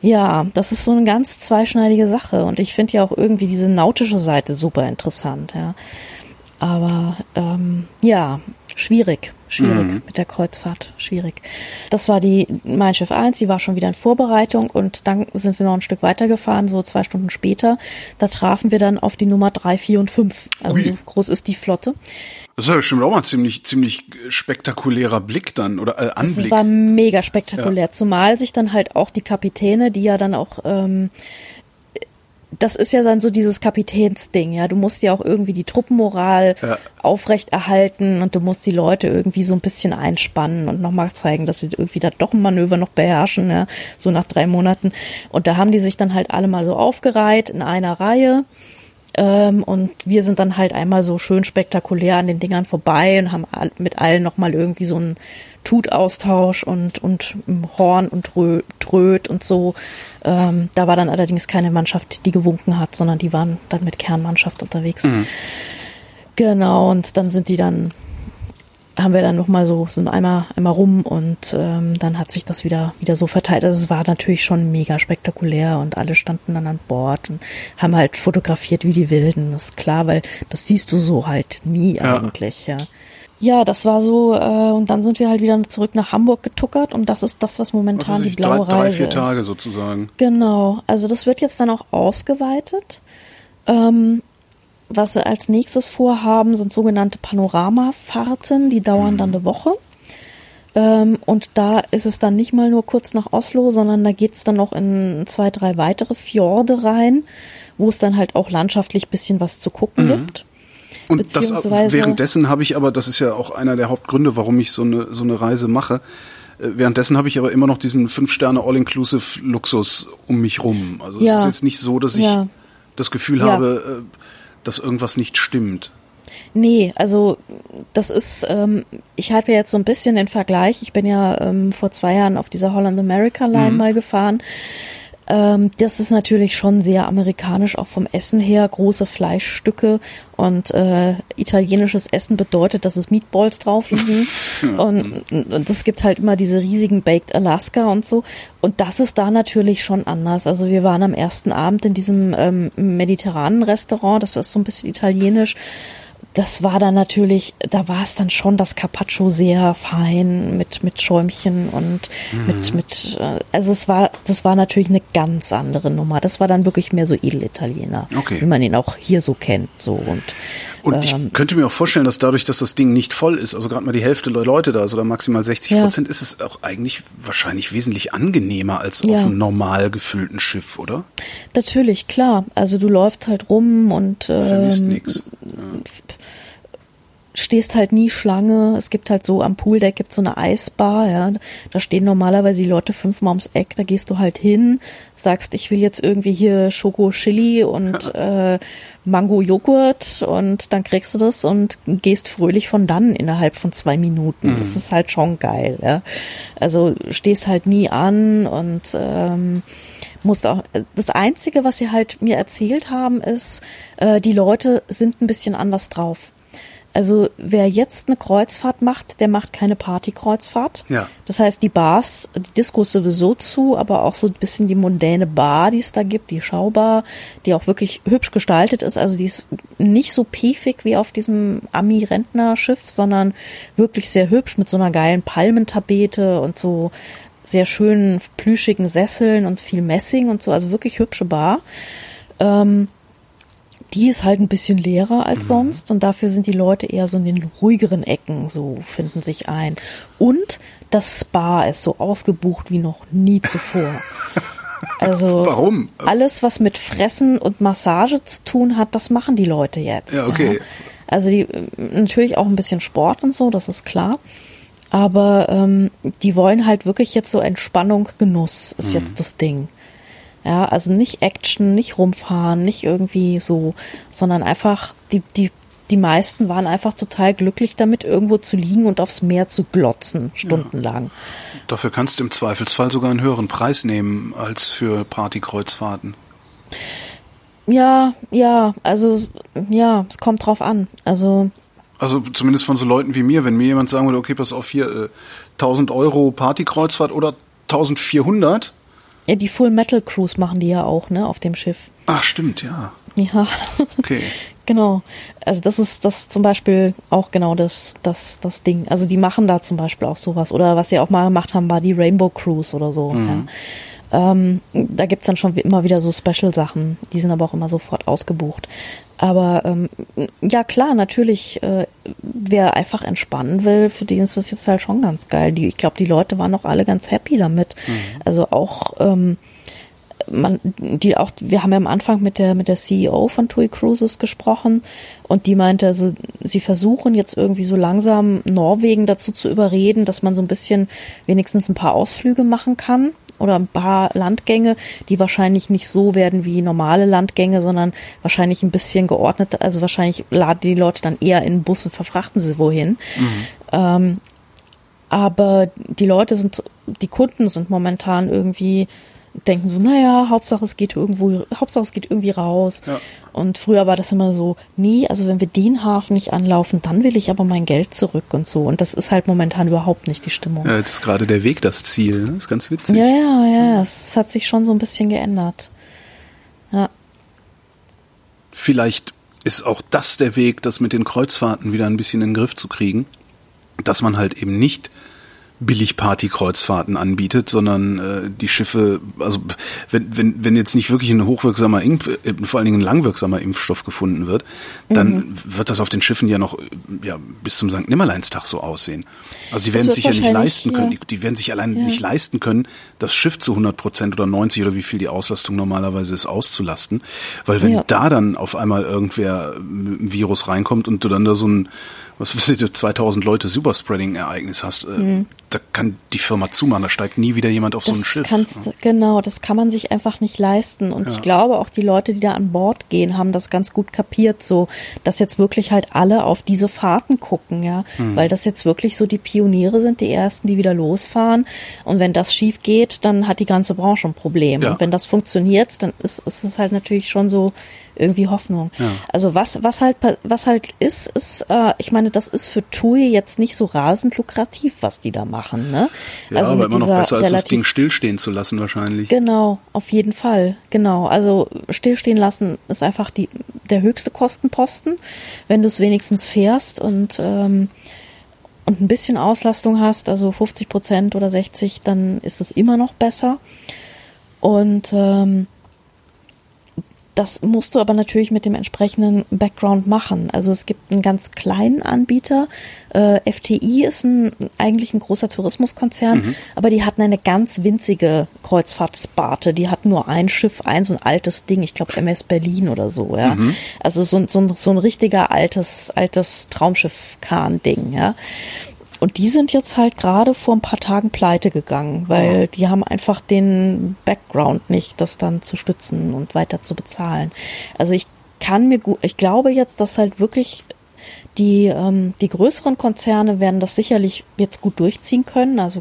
ja, das ist so eine ganz zweischneidige Sache und ich finde ja auch irgendwie diese nautische Seite super interessant, ja. Aber ähm, ja, schwierig. Schwierig mhm. mit der Kreuzfahrt, schwierig. Das war die Mein Schiff 1, die war schon wieder in Vorbereitung und dann sind wir noch ein Stück weitergefahren, so zwei Stunden später. Da trafen wir dann auf die Nummer 3, 4 und 5. Also Ui. so groß ist die Flotte. Das ist ja bestimmt auch mal ziemlich, ziemlich spektakulärer Blick dann oder äh, Anblick. Das war mega spektakulär, ja. zumal sich dann halt auch die Kapitäne, die ja dann auch ähm, das ist ja dann so dieses Kapitänsding, ja. Du musst ja auch irgendwie die Truppenmoral ja. aufrechterhalten und du musst die Leute irgendwie so ein bisschen einspannen und nochmal zeigen, dass sie irgendwie da doch ein Manöver noch beherrschen, ja, so nach drei Monaten. Und da haben die sich dann halt alle mal so aufgereiht in einer Reihe. Ähm, und wir sind dann halt einmal so schön spektakulär an den Dingern vorbei und haben mit allen nochmal irgendwie so einen Tutaustausch und, und Horn und Tröd und so. Ähm, da war dann allerdings keine Mannschaft, die gewunken hat, sondern die waren dann mit Kernmannschaft unterwegs. Mhm. Genau, und dann sind die dann, haben wir dann nochmal so, sind einmal, einmal rum und ähm, dann hat sich das wieder, wieder so verteilt. Also es war natürlich schon mega spektakulär und alle standen dann an Bord und haben halt fotografiert wie die Wilden. Das ist klar, weil das siehst du so halt nie ja. eigentlich, ja. Ja, das war so, äh, und dann sind wir halt wieder zurück nach Hamburg getuckert und das ist das, was momentan die blaue drei, Reise drei, vier Tage sozusagen. Genau, also das wird jetzt dann auch ausgeweitet. Ähm, was sie als nächstes vorhaben, sind sogenannte Panoramafahrten, die dauern mhm. dann eine Woche. Ähm, und da ist es dann nicht mal nur kurz nach Oslo, sondern da geht's dann noch in zwei, drei weitere Fjorde rein, wo es dann halt auch landschaftlich bisschen was zu gucken mhm. gibt. Und das, währenddessen habe ich aber, das ist ja auch einer der Hauptgründe, warum ich so eine, so eine Reise mache, äh, Währenddessen habe ich aber immer noch diesen Fünf-Sterne All-Inclusive Luxus um mich rum. Also ja. es ist jetzt nicht so, dass ich ja. das Gefühl ja. habe, äh, dass irgendwas nicht stimmt. Nee, also das ist, ähm, ich habe ja jetzt so ein bisschen den Vergleich. Ich bin ja ähm, vor zwei Jahren auf dieser Holland America Line mhm. mal gefahren. Ähm, das ist natürlich schon sehr amerikanisch, auch vom Essen her, große Fleischstücke und äh, italienisches Essen bedeutet, dass es Meatballs drauf liegen. Und, und es gibt halt immer diese riesigen Baked Alaska und so. Und das ist da natürlich schon anders. Also wir waren am ersten Abend in diesem ähm, mediterranen Restaurant, das ist so ein bisschen italienisch das war dann natürlich, da war es dann schon das Carpaccio sehr fein mit mit Schäumchen und mhm. mit mit äh, also es war das war natürlich eine ganz andere Nummer. Das war dann wirklich mehr so Edelitaliener, okay. wie man ihn auch hier so kennt so und und ich ähm, könnte mir auch vorstellen, dass dadurch, dass das Ding nicht voll ist, also gerade mal die Hälfte der Leute da ist oder maximal 60 Prozent, ja. ist es auch eigentlich wahrscheinlich wesentlich angenehmer als ja. auf einem normal gefüllten Schiff, oder? Natürlich, klar. Also du läufst halt rum und ähm, verlierst nichts. Ja stehst halt nie Schlange. Es gibt halt so am Pooldeck gibt so eine Eisbar, ja. Da stehen normalerweise die Leute fünfmal ums Eck, da gehst du halt hin, sagst, ich will jetzt irgendwie hier Schoko Chili und äh, Mango Joghurt und dann kriegst du das und gehst fröhlich von dann innerhalb von zwei Minuten. Mhm. Das ist halt schon geil, ja. Also stehst halt nie an und ähm, musst auch. Das Einzige, was sie halt mir erzählt haben, ist, äh, die Leute sind ein bisschen anders drauf. Also wer jetzt eine Kreuzfahrt macht, der macht keine Partykreuzfahrt. Ja. Das heißt, die Bars, die Discos sowieso zu, aber auch so ein bisschen die mondäne Bar, die es da gibt, die Schaubar, die auch wirklich hübsch gestaltet ist. Also die ist nicht so piefig wie auf diesem Ami-Rentnerschiff, sondern wirklich sehr hübsch mit so einer geilen Palmentapete und so sehr schönen plüschigen Sesseln und viel Messing und so. Also wirklich hübsche Bar. Ähm, die ist halt ein bisschen leerer als mhm. sonst und dafür sind die Leute eher so in den ruhigeren Ecken, so finden sich ein. Und das Spa ist so ausgebucht wie noch nie zuvor. Also Warum? alles, was mit Fressen und Massage zu tun hat, das machen die Leute jetzt. Ja, okay. Ja. Also die natürlich auch ein bisschen Sport und so, das ist klar. Aber ähm, die wollen halt wirklich jetzt so Entspannung, Genuss ist mhm. jetzt das Ding. Ja, also nicht Action, nicht rumfahren, nicht irgendwie so, sondern einfach die, die, die meisten waren einfach total glücklich damit, irgendwo zu liegen und aufs Meer zu glotzen, stundenlang. Ja. Dafür kannst du im Zweifelsfall sogar einen höheren Preis nehmen als für Partykreuzfahrten. Ja, ja, also ja, es kommt drauf an. Also also zumindest von so Leuten wie mir, wenn mir jemand sagen würde, okay, pass auf hier, äh, 1000 Euro Partykreuzfahrt oder 1400, ja, die Full Metal Cruise machen die ja auch, ne, auf dem Schiff. Ach, stimmt, ja. Ja. Okay. genau. Also das ist das zum Beispiel auch genau das, das, das Ding. Also die machen da zum Beispiel auch sowas. Oder was sie auch mal gemacht haben, war die Rainbow Cruise oder so. Mhm. Ja. Ähm, da gibt's dann schon immer wieder so Special-Sachen. Die sind aber auch immer sofort ausgebucht. Aber ähm, ja klar, natürlich, äh, wer einfach entspannen will, für den ist das jetzt halt schon ganz geil. Die, ich glaube, die Leute waren auch alle ganz happy damit. Also auch ähm, man, die auch, wir haben ja am Anfang mit der mit der CEO von TUI Cruises gesprochen und die meinte, also sie versuchen jetzt irgendwie so langsam Norwegen dazu zu überreden, dass man so ein bisschen wenigstens ein paar Ausflüge machen kann oder ein paar Landgänge, die wahrscheinlich nicht so werden wie normale Landgänge, sondern wahrscheinlich ein bisschen geordnet. Also wahrscheinlich laden die Leute dann eher in Bussen, verfrachten sie wohin. Ähm, aber die Leute sind, die Kunden sind momentan irgendwie denken so, naja, Hauptsache es geht irgendwo, Hauptsache es geht irgendwie raus. Ja. Und früher war das immer so, nee, also wenn wir den Hafen nicht anlaufen, dann will ich aber mein Geld zurück und so. Und das ist halt momentan überhaupt nicht die Stimmung. Ja, jetzt ist gerade der Weg das Ziel. Ne? Das ist ganz witzig. Ja, ja, ja, es hat sich schon so ein bisschen geändert. Ja, Vielleicht ist auch das der Weg, das mit den Kreuzfahrten wieder ein bisschen in den Griff zu kriegen, dass man halt eben nicht Billig-Party-Kreuzfahrten anbietet, sondern äh, die Schiffe, also wenn, wenn, wenn jetzt nicht wirklich ein hochwirksamer, Impf, äh, vor allen Dingen ein langwirksamer Impfstoff gefunden wird, dann Mhm. wird das auf den Schiffen ja noch äh, ja, bis zum St. Nimmerleinstag so aussehen. Also sie werden sich ja nicht leisten können, ja. die, die werden sich allein Ja. nicht leisten können, das Schiff zu 100 Prozent oder 90 oder wie viel die Auslastung normalerweise ist, auszulasten. Weil wenn Ja. da dann auf einmal irgendwer einem Virus reinkommt und du dann da so ein, was weiß ich, 2000 Leute Superspreading-Ereignis hast, äh, da kann die Firma zumachen, da steigt nie wieder jemand auf so ein Mhm. das Schiff. kannst du- genau, das kann man sich einfach nicht leisten. Und ich glaube auch die Leute, die da an Bord gehen, haben das ganz gut kapiert, so, dass jetzt wirklich halt alle auf diese Fahrten gucken, ja, Hm. weil das jetzt wirklich so die Pioniere sind, die ersten, die wieder losfahren. Und wenn das schief geht, dann hat die ganze Branche ein Problem. Ja. Und wenn das funktioniert, dann ist, ist es halt natürlich schon so irgendwie Hoffnung. Ja. Also was was halt was halt ist ist äh, ich meine das ist für TUI jetzt nicht so rasend lukrativ was die da machen ne ja, also aber immer noch besser, als das Ding stillstehen zu lassen wahrscheinlich. Genau, auf jeden Fall. Genau. Also stillstehen lassen ist einfach die, der höchste Kostenposten, wenn du es wenigstens fährst und, ähm, und ein bisschen Auslastung hast, also 50 Prozent oder 60, dann ist es immer noch besser. Und ähm, das musst du aber natürlich mit dem entsprechenden Background machen. Also es gibt einen ganz kleinen Anbieter. Äh, FTI ist ein, eigentlich ein großer Tourismuskonzern, aber die hatten eine ganz winzige Kreuzfahrtsparte. Die hatten nur ein Schiff, ein so ein altes Ding, ich glaube MS Berlin oder so, ja. Also so, ein- so, ein- so ein richtiger altes, altes Traumschiff-Kahn-Ding, ja. Und die sind jetzt halt gerade vor ein paar Tagen pleite gegangen, weil die haben einfach den Background nicht, das dann zu stützen und weiter zu bezahlen. Also ich kann mir gut, ich glaube jetzt, dass halt wirklich die, ähm, die größeren Konzerne werden das sicherlich jetzt gut durchziehen können, also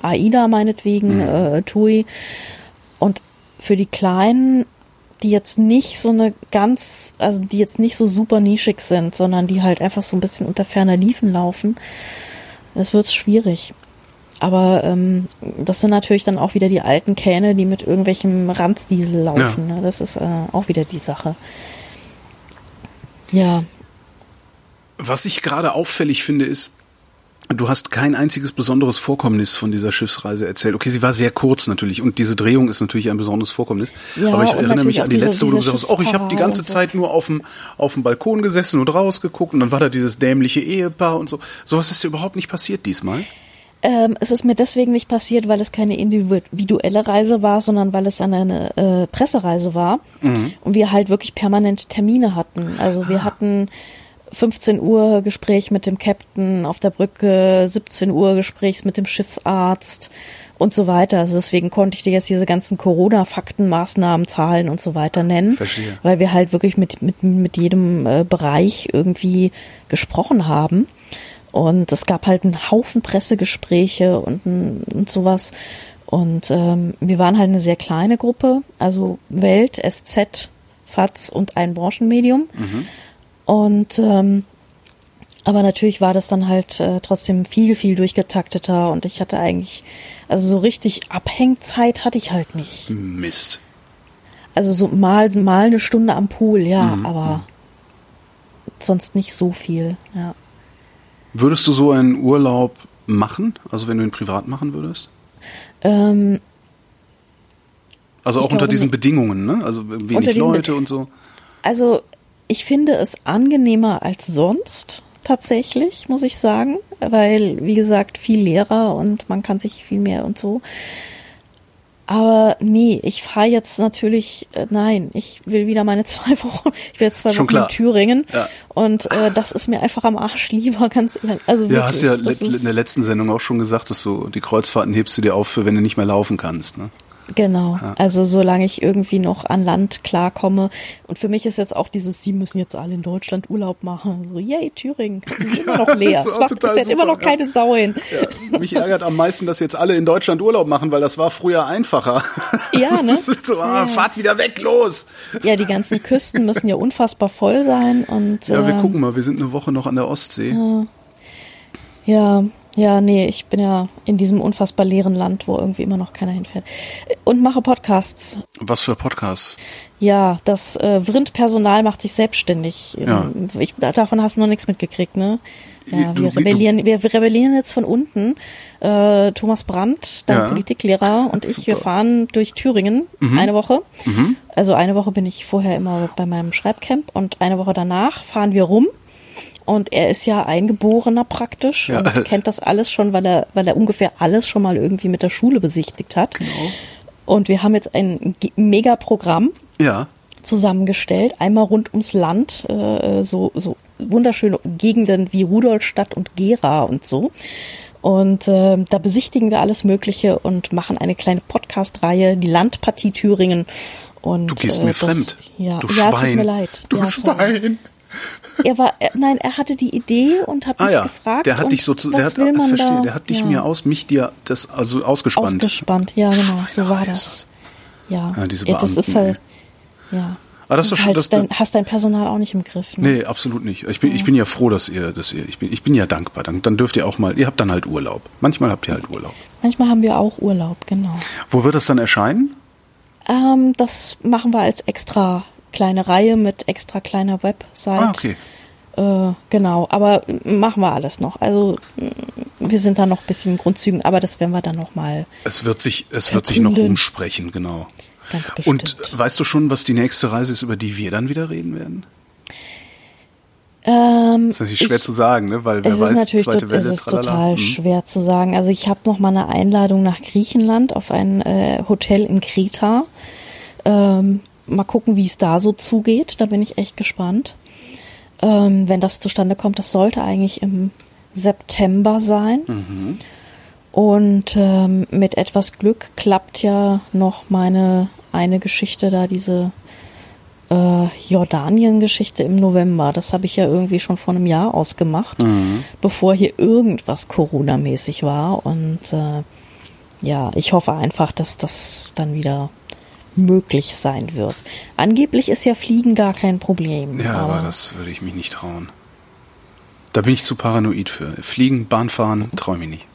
AIDA meinetwegen, äh, TUI. Und für die kleinen, die jetzt nicht so eine ganz, also die jetzt nicht so super nischig sind, sondern die halt einfach so ein bisschen unter ferner Liefen laufen, das wird schwierig. Aber ähm, das sind natürlich dann auch wieder die alten Kähne, die mit irgendwelchem Ranzdiesel laufen. Ne? Das ist äh, auch wieder die Sache. Ja, Was ich gerade auffällig finde, ist, du hast kein einziges besonderes Vorkommnis von dieser Schiffsreise erzählt. Okay, sie war sehr kurz natürlich und diese Drehung ist natürlich ein besonderes Vorkommnis. Ja, Aber ich erinnere mich an die diese- letzte, wo du gesagt hast, oh, ich habe die ganze so. Zeit nur auf dem, auf dem Balkon gesessen und rausgeguckt und dann war da dieses dämliche Ehepaar und so. Sowas ist dir überhaupt nicht passiert diesmal. Ähm, es ist mir deswegen nicht passiert, weil es keine individuelle Reise war, sondern weil es eine äh, Pressereise war und wir halt wirklich permanent Termine hatten. Also wir hatten 15 Uhr Gespräch mit dem Captain auf der Brücke, 17 Uhr Gesprächs mit dem Schiffsarzt und so weiter. Also deswegen konnte ich dir jetzt diese ganzen Corona-Fakten, Maßnahmen, Zahlen und so weiter nennen, Verstehe. weil wir halt wirklich mit, mit, mit jedem äh, Bereich irgendwie gesprochen haben. Und es gab halt einen Haufen Pressegespräche und, und sowas. Und ähm, wir waren halt eine sehr kleine Gruppe, also Welt, SZ, FAZ und ein Branchenmedium. Und ähm, aber natürlich war das dann halt äh, trotzdem viel, viel durchgetakteter und ich hatte eigentlich, also so richtig Abhängzeit hatte ich halt nicht. Mist. Also so mal, mal eine Stunde am Pool, ja, aber sonst nicht so viel, ja. Würdest du so einen Urlaub machen? Also wenn du ihn privat machen würdest? Ähm, Also auch unter diesen nicht. Bedingungen, ne? Also wenig Leute Be- und so. Also ich finde es angenehmer als sonst tatsächlich, muss ich sagen, weil wie gesagt viel Lehrer und man kann sich viel mehr und so. Aber nee, ich fahre jetzt natürlich, äh, nein, ich will wieder meine zwei Wochen, ich will jetzt zwei Schon Wochen klar. in Thüringen Ja. und äh, das ist mir einfach am Arsch lieber, ganz ehrlich. Also Ja, wirklich, hast ja das let- in der letzten Sendung auch schon gesagt, dass du die Kreuzfahrten hebst du dir auf, für wenn du nicht mehr laufen kannst. Ne? Genau, also solange ich irgendwie noch an Land klarkomme. Und für mich ist jetzt auch dieses, sie müssen jetzt alle in Deutschland Urlaub machen. So, yay, Thüringen, das ist immer noch leer. Es macht, fährt immer noch keine Sau hin. Mich ärgert am meisten, dass jetzt alle in Deutschland Urlaub machen, weil das war früher einfacher. Ja, ne? so, ah, fahrt wieder weg, los! Ja, die ganzen Küsten müssen ja unfassbar voll sein und Ja, wir ähm, gucken mal, wir sind eine Woche noch an der Ostsee. Ja, ja, nee, ich bin ja in diesem unfassbar leeren Land, wo irgendwie immer noch keiner hinfährt. Und mache Podcasts. Was für Podcasts? Ja, das äh, Vrindpersonal macht sich selbstständig. Ja. Ich, davon hast du noch nichts mitgekriegt, ne? Ja, Du- wir du- rebellieren, wir rebellieren jetzt von unten. Äh, Thomas Brandt, dein Ja. Politiklehrer und ich, wir Super. fahren durch Thüringen eine Woche. Also eine Woche bin ich vorher immer bei meinem Schreibcamp und eine Woche danach fahren wir rum. Und er ist ja Eingeborener praktisch Ja. und kennt das alles schon, weil er, weil er ungefähr alles schon mal irgendwie mit der Schule besichtigt hat. Genau. Und wir haben jetzt ein Mega-Programm Ja. zusammengestellt, einmal rund ums Land, äh, so, so wunderschöne Gegenden wie Rudolstadt und Gera und so. Und äh, da besichtigen wir alles Mögliche und machen eine kleine Podcast-Reihe, die Landpartie Thüringen. Und, Du gehst äh, mir das, fremd. Ja, du ja Schwein. tut mir leid. Du ja. Schwein. Er war, er, nein, er hatte die Idee und hat Ah mich ja, gefragt. der hat dich so, der hat, will man verstehe, da? der hat dich ja. mir aus, mich dir, das, also ausgespannt. ausgespannt. Ja, genau, so war das. Ja, Ja, diese das ist Beamten, halt, ja. Ah, das ist halt das- dein, hast dein Personal auch nicht im Griff. Ne? Nee, absolut nicht. Ich bin, ich bin ja froh, dass ihr, dass ihr, ich bin, ich bin ja dankbar. Dann, dann dürft ihr auch mal, ihr habt dann halt Urlaub. Manchmal habt ihr halt Urlaub. Manchmal haben wir auch Urlaub, genau. Wo wird das dann erscheinen? Ähm, das machen wir als extra kleine Reihe mit extra kleiner Website. Ah, okay. Äh, genau, aber machen wir alles noch. Also mm, wir sind da noch ein bisschen Grundzügen, aber das werden wir dann noch mal Es wird sich, es wird sich noch Verkünden. rumsprechen, genau. ganz bestimmt. Und weißt du schon, was die nächste Reise ist, über die wir dann wieder reden werden? ähm, Das ist natürlich schwer ich- zu sagen, ne? Weil wer es weiß, ist natürlich zweite Welle, es ist tralala. total Hm. schwer zu sagen. Also ich habe noch mal eine Einladung nach Griechenland auf ein äh, Hotel in Kreta. Ähm, mal gucken, wie es da so zugeht. Da bin ich echt gespannt. Ähm, wenn das zustande kommt, das sollte eigentlich im September sein. Mhm. Und ähm, mit etwas Glück klappt ja noch meine eine Geschichte da, diese äh, Jordanien-Geschichte im November. Das habe ich ja irgendwie schon vor einem Jahr ausgemacht, bevor hier irgendwas Corona-mäßig war. Und äh, ja, ich hoffe einfach, dass das dann wieder möglich sein wird. Angeblich ist ja Fliegen gar kein Problem. Ja, aber das würde ich mich nicht trauen. Da bin ich zu paranoid für. Fliegen, Bahnfahren, traue ich mich nicht.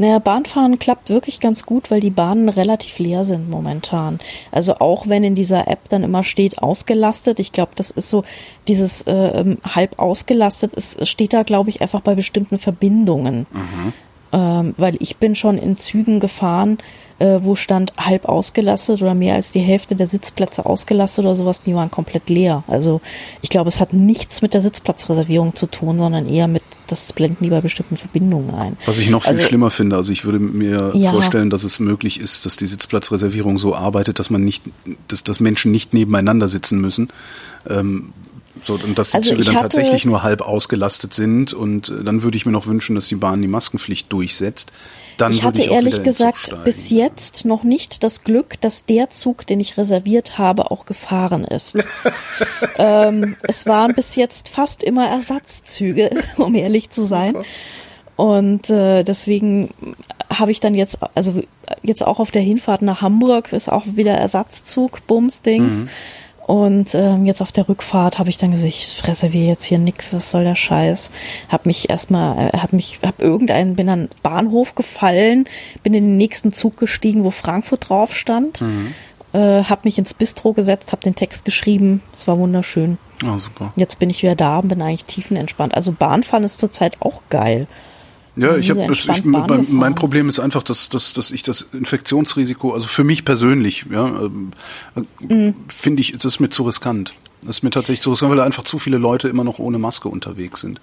Naja, Bahnfahren klappt wirklich ganz gut, weil die Bahnen relativ leer sind momentan. Also auch wenn in dieser App dann immer steht ausgelastet, ich glaube, das ist so dieses äh, ähm, halb ausgelastet, es steht da, glaube ich, einfach bei bestimmten Verbindungen. Ähm, weil ich bin schon in Zügen gefahren, äh, wo stand halb ausgelastet oder mehr als die Hälfte der Sitzplätze ausgelastet oder sowas, die waren komplett leer. Also ich glaube, es hat nichts mit der Sitzplatzreservierung zu tun, sondern eher mit, das blenden die bei bestimmten Verbindungen ein. Was ich noch viel Also- schlimmer finde, also ich würde mir Ja. vorstellen, dass es möglich ist, dass die Sitzplatzreservierung so arbeitet, dass man nicht, dass, dass Menschen nicht nebeneinander sitzen müssen. Ähm, so, und dass die Also Züge dann hatte- tatsächlich nur halb ausgelastet sind und äh, dann würde ich mir noch wünschen, dass die Bahn die Maskenpflicht durchsetzt. Dann ich hatte ich ehrlich gesagt bis jetzt noch nicht das Glück, dass der Zug, den ich reserviert habe, auch gefahren ist. ähm, es waren bis jetzt fast immer Ersatzzüge, um ehrlich zu sein. Und äh, deswegen habe ich dann jetzt, also jetzt auch auf der Hinfahrt nach Hamburg ist auch wieder Ersatzzug, Bumsdings. Und ähm, jetzt auf der Rückfahrt habe ich dann gesagt, ich reserviere jetzt hier nix, was soll der Scheiß? Hab mich erstmal, äh, hab mich, hab irgendeinen, bin an den Bahnhof gefallen, bin in den nächsten Zug gestiegen, wo Frankfurt drauf stand. äh, habe mich ins Bistro gesetzt, habe den Text geschrieben. Es war wunderschön. Ah, super. Jetzt bin ich wieder da und bin eigentlich tiefenentspannt. Also Bahnfahren ist zurzeit auch geil. Ja, ich habe mein, mein Problem ist einfach, dass, dass, dass ich das Infektionsrisiko, also für mich persönlich, ja, ähm, äh, Mhm. finde ich, es ist mir zu riskant. Das ist mir tatsächlich zu riskant, weil da einfach zu viele Leute immer noch ohne Maske unterwegs sind.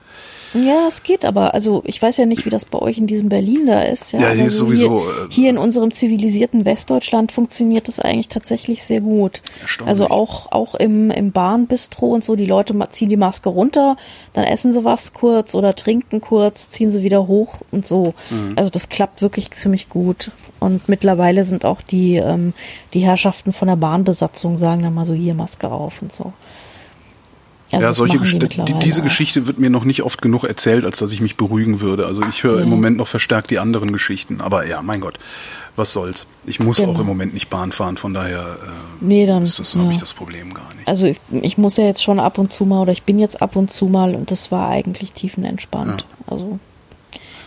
Ja, es geht aber. Also ich weiß ja nicht, wie das bei euch in diesem Berlin da ist. Ja, Ja, hier ist so sowieso, Hier, äh, hier in unserem zivilisierten Westdeutschland funktioniert das eigentlich tatsächlich sehr gut. Also auch auch im im Bahnbistro und so. Die Leute ziehen die Maske runter, dann essen sie was kurz oder trinken kurz, ziehen sie wieder hoch und so. Mhm. Also das klappt wirklich ziemlich gut. Und mittlerweile sind auch die ähm, die Herrschaften von der Bahnbesatzung sagen dann mal so hier Maske auf und so. Ja, das solche die diese. Geschichte wird mir noch nicht oft genug erzählt, als dass ich mich beruhigen würde. Also ich höre im Moment noch verstärkt die anderen Geschichten. Aber ja, mein Gott, was soll's. Ich muss Genau. auch im Moment nicht Bahn fahren, von daher äh, Nee, dann ist das, ja. habe ich das Problem gar nicht. Also ich, ich muss ja jetzt schon ab und zu mal oder ich bin jetzt ab und zu mal und das war eigentlich tiefenentspannt. Also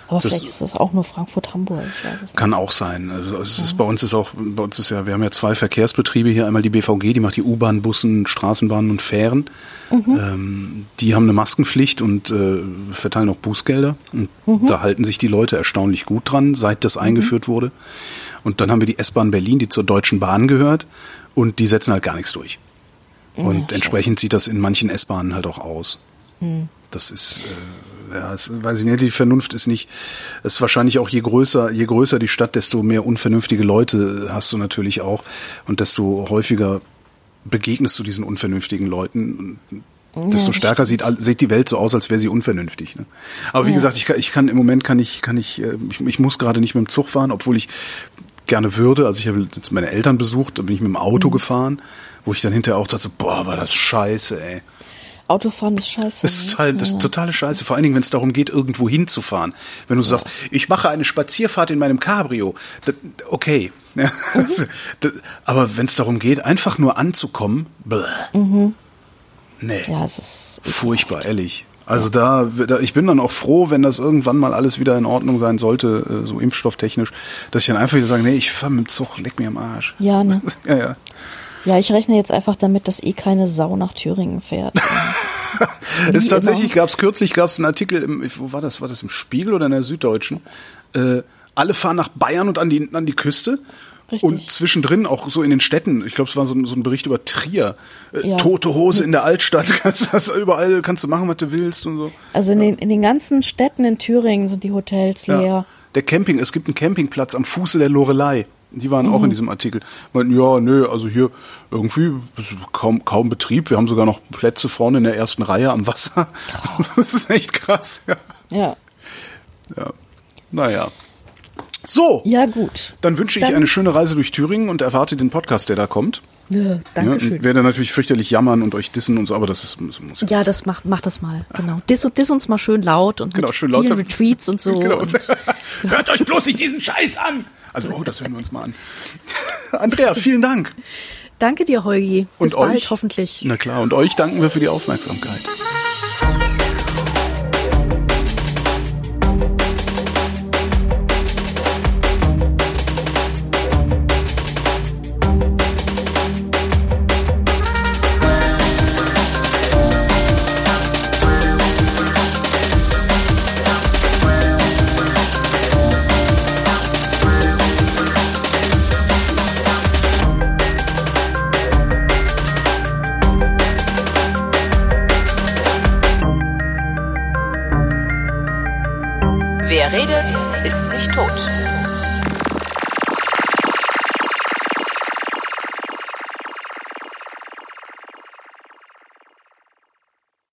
aber Das- vielleicht ist das auch nur Frankfurt Hamburg. Ich weiß es nicht. Kann auch sein. Also es ist bei uns ist auch bei uns ist ja wir haben ja zwei Verkehrsbetriebe hier einmal die BVG, die macht die U-Bahn, Bussen, Straßenbahnen und Fähren. Ähm, die haben eine Maskenpflicht und äh, verteilen auch Bußgelder. Und da halten sich die Leute erstaunlich gut dran, seit das eingeführt wurde. Und dann haben wir die S-Bahn Berlin, die zur Deutschen Bahn gehört und die setzen halt gar nichts durch. Und Ja, entsprechend sieht das in manchen S-Bahnen halt auch aus. Das ist, äh, ja, es, weiß ich nicht, die Vernunft ist nicht, es ist wahrscheinlich auch je größer, je größer die Stadt, desto mehr unvernünftige Leute hast du natürlich auch und desto häufiger begegnest du diesen unvernünftigen Leuten. Desto das stärker sieht, sieht die Welt so aus, als wäre sie unvernünftig. Ne? Aber wie Ja. gesagt, ich kann, ich kann im Moment kann ich, kann ich, äh, ich, ich muss gerade nicht mit dem Zug fahren, obwohl ich gerne würde. Also ich habe jetzt meine Eltern besucht, da bin ich mit dem Auto gefahren, wo ich dann hinterher auch dachte, boah, war das scheiße, ey. Autofahren ist scheiße. Das ist, ne? total, das ist totale Scheiße. Vor allen Dingen, wenn es darum geht, irgendwo hinzufahren. Wenn du sagst, ich mache eine Spazierfahrt in meinem Cabrio. Das, okay. Ja, das, das, aber wenn es darum geht, einfach nur anzukommen, bläh. nee, Ja, es ist furchtbar, ehrlich. Also da, da, ich bin dann auch froh, wenn das irgendwann mal alles wieder in Ordnung sein sollte, äh, so impfstofftechnisch, dass ich dann einfach wieder sage, nee, ich fahr mit dem Zug, leck mir am Arsch. Ja, ne? ja, ja. Ja, ich rechne jetzt einfach damit, dass eh keine Sau nach Thüringen fährt. Es Wie tatsächlich gab es kürzlich gab's einen Artikel im, wo war das? War das im Spiegel oder in der Süddeutschen? Äh, alle fahren nach Bayern und an die an die Küste. Richtig. Und zwischendrin auch so in den Städten, ich glaube, es war so, ein- so ein Bericht über Trier. Äh, Ja. Tote Hose in der Altstadt, kannst, das überall kannst du machen, was du willst und so. Also in den, in den ganzen Städten in Thüringen sind die Hotels leer. Der Camping, es gibt einen Campingplatz am Fuße der Lorelei. Die waren Mhm. auch in diesem Artikel. Meinten, ja, nö, also hier irgendwie kaum, kaum Betrieb. Wir haben sogar noch Plätze vorne in der ersten Reihe am Wasser. Das ist echt krass, ja. Ja. Ja. Naja. So, Ja, gut. dann wünsche ich Dann- eine schöne Reise durch Thüringen und erwarte den Podcast, der da kommt. Ja, Ja, Dankeschön. und werde natürlich fürchterlich jammern und euch dissen und so, aber das, ist, das muss ja. Ja, das macht, mach das mal. Genau. Diss, diss uns mal schön laut und Genau, mit schön laut. Retweets und so. Genau. Und, Hört euch bloß nicht diesen Scheiß an! Also, oh, das hören wir uns mal an. Andrea, vielen Dank. danke dir, Holgi. Bis Und bald, euch? hoffentlich. Na klar, und euch danken wir für die Aufmerksamkeit.